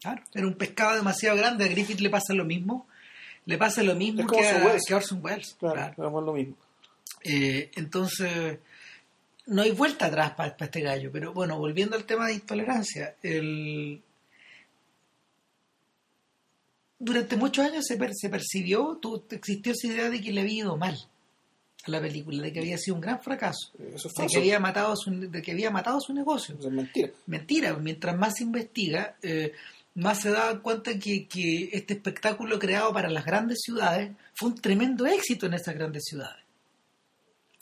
Claro, era un pescado demasiado grande. A Griffith le pasa lo mismo. Le pasa lo mismo que a, Orson Welles. Claro, claro. lo mismo. Eh, entonces, no hay vuelta atrás para, este gallo. Pero bueno, volviendo al tema de intolerancia, el... durante muchos años se, se percibió, existió esa idea de que le había ido mal a la película, de que había sido un gran fracaso, de, que había matado su, de que había matado su negocio. es mentira. Mentira, mientras más se investiga, eh, más se daban cuenta que, que este espectáculo creado para las grandes ciudades fue un tremendo éxito en esas grandes ciudades.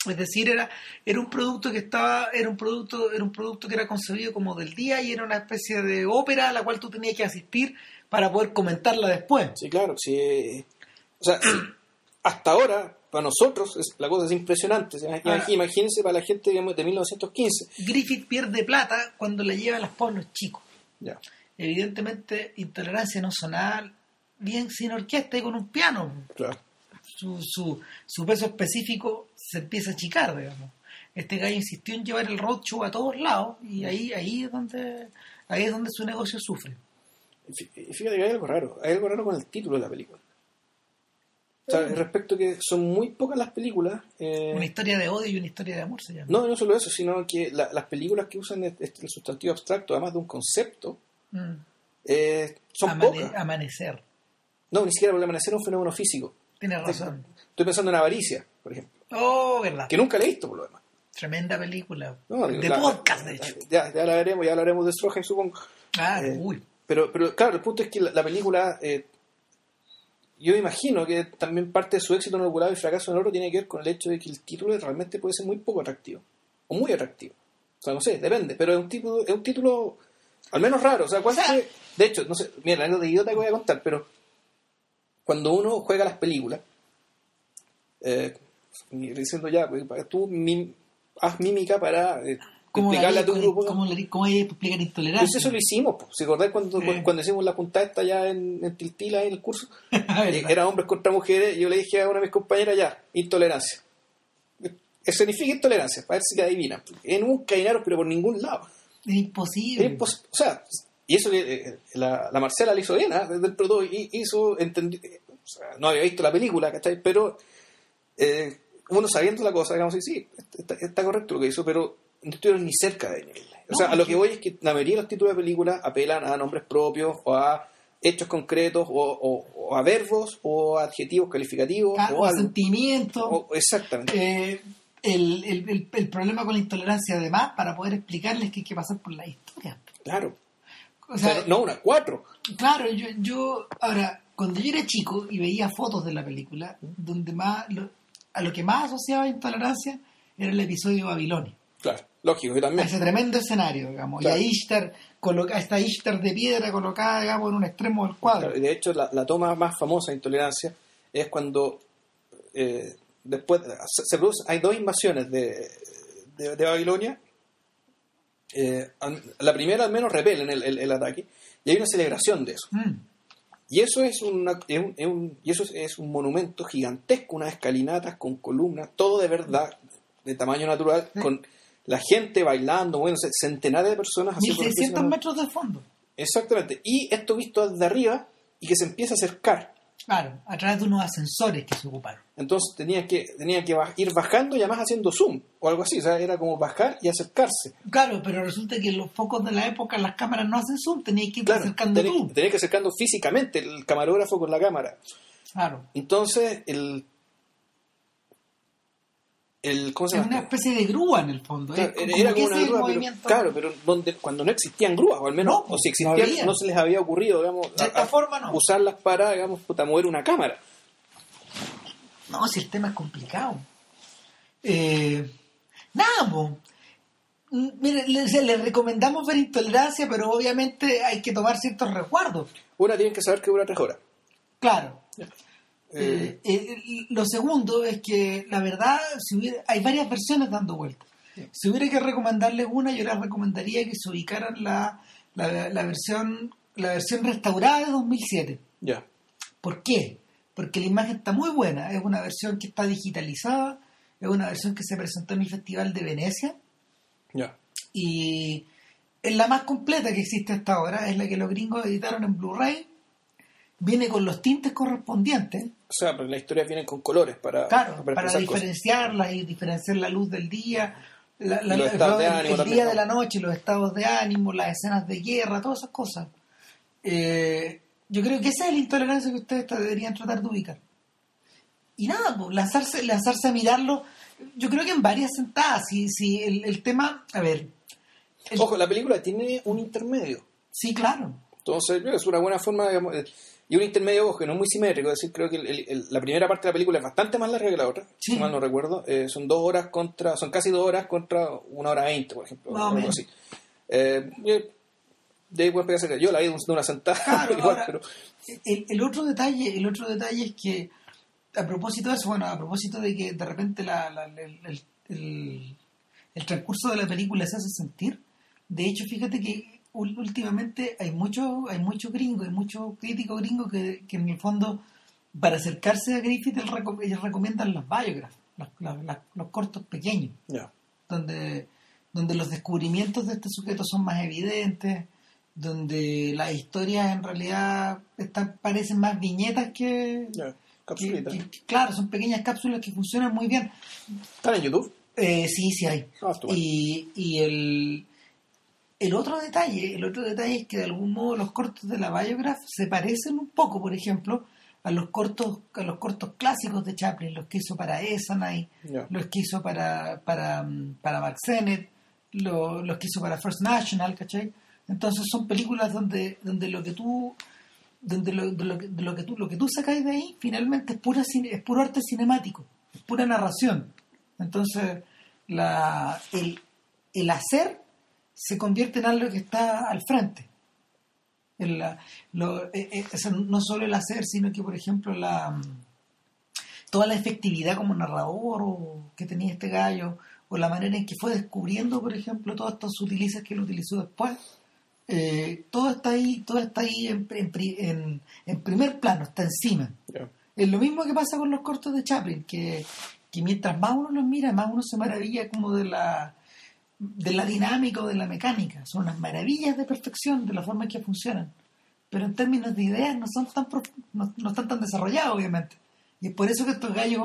Es decir, era, era un producto que estaba, era un producto, era un producto que era concebido como del día y era una especie de ópera a la cual tú tenías que asistir para poder comentarla después. Sí, claro, sí. O sea, [clears throat] hasta ahora, para nosotros, es, la cosa es impresionante. O sea, Ah. Imagínense para la gente digamos, de 1915. Griffith pierde plata cuando le lleva a los pueblos chicos. Ya. Evidentemente, intolerancia no sonaba bien sin orquesta y con un piano. Claro. Su, su, su peso específico se empieza a achicar, digamos. Este gallo insistió en llevar el roadshow a todos lados y ahí, ahí es donde ahí es donde su negocio sufre. Fíjate que hay algo raro. Hay algo raro con el título de la película. O sea, respecto a que son muy pocas las películas. eh, Una historia de odio y una historia de amor se llama. no, no solo eso, sino que la- las películas que usan este- el sustantivo abstracto, además de un concepto, Mm. eh, son Amane- pocas. Amanecer. No, ni siquiera el amanecer es un fenómeno físico. Tienes razón. Estoy pensando en Avaricia, por ejemplo, Oh, verdad. que nunca la he visto por lo demás. Tremenda película. No, de la- podcast, de hecho. Ya, ya la veremos, ya hablaremos de Stroheim, supongo. Ah, eh, uy. Pero, pero claro, el punto es que la, la película, eh, yo imagino que también parte de su éxito en el volado y fracaso en el oro tiene que ver con el hecho de que el título realmente puede ser muy poco atractivo, o muy atractivo. O sea, no sé, depende, pero es un título, es un título al menos raro. O sea, ¿cuál O sea-? De hecho, no sé, mira, algo de idiota que voy a contar, pero cuando uno juega las películas, eh, diciendo ya, pues, tú mim- haz mímica para eh, ¿Cómo explicarle a tu grupo. ¿Cómo, le- cómo explicar intolerancia? Pues eso lo hicimos, pues. ¿Se acordáis cuando, Sí. cuando hicimos la junta esta ya en, en Tiltila en el curso? [laughs] Eh. Era hombres contra mujeres y yo le dije a una de mis compañeras ya, intolerancia. ¿Qué significa intolerancia? Para ver si que adivinan. En un cainaron, pero por ningún lado. Es imposible. Es impos- o sea, y eso que eh, la, la Marcela le hizo bien, ¿ah? dentro de todo, hizo, entendi- eh, o sea, no había visto la película, ¿cachai? Pero eh, uno sabiendo la cosa, digamos, sí, sí, está, está correcto lo que hizo, pero no estuvieron ni cerca de nivel. O No, sea, a lo que voy es que la mayoría de los títulos de película apelan a nombres propios o a hechos concretos o, o- o a verbos o a adjetivos calificativos o o algo. sentimiento. O- exactamente. Eh, el, el- el- el problema con la intolerancia, además, para poder explicarles que hay que pasar por la historia. claro. O O sea, sea, no una, cuatro. claro, yo, yo, ahora, cuando yo era chico y veía fotos de la película, donde más, lo- a lo que más asociaba intolerancia era el episodio de Babilonia. Claro, lógico, A también. ese tremendo escenario, digamos. Claro. Y a Ishtar, coloca, a esta Ishtar de piedra colocada, digamos, en un extremo del cuadro. Claro, y de hecho, la, la toma más famosa de intolerancia es cuando eh, después se, se produce, hay dos invasiones de, de, de Babilonia. Eh, la primera al menos repelen el, el- el ataque y hay una celebración de eso. Mm. Y eso es, una, es un, es un- y eso es, un monumento gigantesco, unas escalinatas con columnas, todo de verdad, de tamaño natural, con la gente bailando, bueno, ce- centenares de personas haciendo 1600 una- metros de fondo. Exactamente. Y esto visto desde arriba y que se empieza a acercar. Claro, a través de unos ascensores que se ocuparon. Entonces tenía que, tenía que ir bajando y además haciendo zoom o algo así. O sea, era como bajar y acercarse. Claro, pero resulta que los focos de la época, las cámaras no hacen zoom, tenías que ir Claro, acercando tenía, tú. tenía que acercando físicamente el camarógrafo con la cámara. Claro. Entonces, el. El ¿Cómo se Es llama? una especie de grúa en el fondo. Claro, es como era como una grúa, pero, movimiento. claro, pero donde, cuando no existían grúas, o al menos, No, o si existían, no, se les había ocurrido, digamos, De esta a- forma no. usarlas para, digamos, puta, mover una cámara. No, si el tema es complicado. Eh, nada, po. Mm, Mire, le, le recomendamos ver intolerancia, pero obviamente hay que tomar ciertos resguardos. Una tienen que saber que dura tres horas. Claro. Eh, Eh, eh, lo segundo es que la verdad, si hubiera- hay varias versiones dando vueltas. Si hubiera que recomendarles una, yo les recomendaría que se ubicaran la, la, la versión la versión restaurada de 2007. ya. ¿Por qué? Porque la imagen está muy buena. Es una versión que está digitalizada, es una versión que se presentó en el Festival de Venecia Ya. y es la más completa que existe hasta ahora. Es la que los gringos editaron en Blu-ray. Viene con los tintes correspondientes. O sea, porque las historias vienen con colores para, Claro, para diferenciarlas y diferenciar la luz del día, la- la- los el, estados de el- ánimo el también, día ¿no? de la noche, los estados de ánimo, las escenas de guerra, todas esas cosas. Eh, yo creo que esa es la intolerancia que ustedes deberían tratar de ubicar. Y nada, pues, lanzarse, lanzarse a mirarlo, yo creo que en varias sentadas. Si, si el, el tema, a ver, el- Ojo, la película tiene un intermedio. sí, claro. Entonces, es una buena forma, digamos, y un intermedio que no es muy simétrico, es decir, creo que el- el- la primera parte de la película es bastante más larga que la otra, Sí. si mal no recuerdo. Eh, son dos horas contra, son casi dos horas contra una hora veinte, por ejemplo. Más o algo así. Eh, de ahí pueden pegarse. Yo la vi de una sentada, [laughs] Claro, igual, ahora, pero el, el otro detalle, el otro detalle es que a propósito de eso, bueno, a propósito de que de repente la, la- el, el- el- transcurso de la película se hace sentir, de hecho, fíjate que últimamente hay mucho, hay mucho gringo, hay mucho crítico gringo que, que en el fondo, para acercarse a Griffith, ellos recomiendan los biograph, los, los- los- los cortos pequeños donde, donde los descubrimientos de este sujeto son más evidentes, donde las historias en realidad están, parecen más viñetas que, que- claro, son pequeñas cápsulas que funcionan muy bien. ¿Están en YouTube? Eh, sí, sí hay. Ah. Y, y el, el otro detalle, el otro detalle es que de algún modo los cortos de la Biograph se parecen un poco, por ejemplo, a los cortos, a los cortos clásicos de Chaplin, los que hizo para Essanay, los que hizo para, para, mm, para Mark Sennett, lo- los que hizo para First National, ¿cachai? Entonces son películas donde, donde lo que tú donde lo, de lo, que- de lo que tú lo que tú sacáis de ahí finalmente es pura cine- es puro arte cinemático, es pura narración. Entonces la, el, el hacer se convierte en algo que está al frente. El, la- lo- eh, eh, no solo el hacer, sino que, por ejemplo, la mm, toda la efectividad como narrador o que tenía este gallo, o la manera en que fue descubriendo, por ejemplo, todas estas sutilezas que él utilizó después, eh, todo está ahí, todo está ahí en, en pri- en- en primer plano, está encima. Es lo mismo que pasa con los cortos de Chaplin, que, que mientras más uno los mira, más uno se maravilla como de la de la dinámica o de la mecánica. Son unas maravillas de perfección de la forma en que funcionan. Pero en términos de ideas no son tan no, no están tan desarrollados, obviamente. Y es por eso que estos gallos,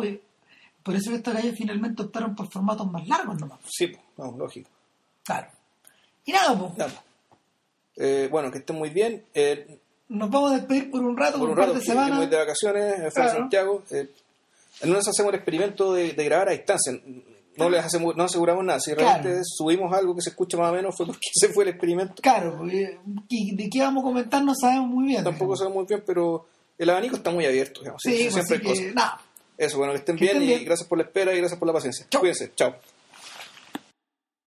por eso que estos gallos finalmente optaron por formatos más largos nomás. Sí, pues, no, lógico. Claro. Y nada, pues. Eh, bueno, que estén muy bien. Eh, nos vamos a despedir por un rato, por un un par rato, de semanas. de vacaciones, de Claro. Santiago. Eh, en hacemos el experimento de, de grabar a distancia. No les hacemos, no aseguramos nada. Si Claro. realmente subimos algo que se escucha más o menos fue porque [laughs] ese fue el experimento. Claro, y de qué vamos a comentar no sabemos muy bien. Tampoco sabemos muy bien, pero el abanico está muy abierto. Digamos. Sí, Sí, pues, siempre así hay que, cosas. nada. Eso, bueno, que estén Que bien estén y bien. gracias por la espera y gracias por la paciencia. Chau. Cuídense, chao.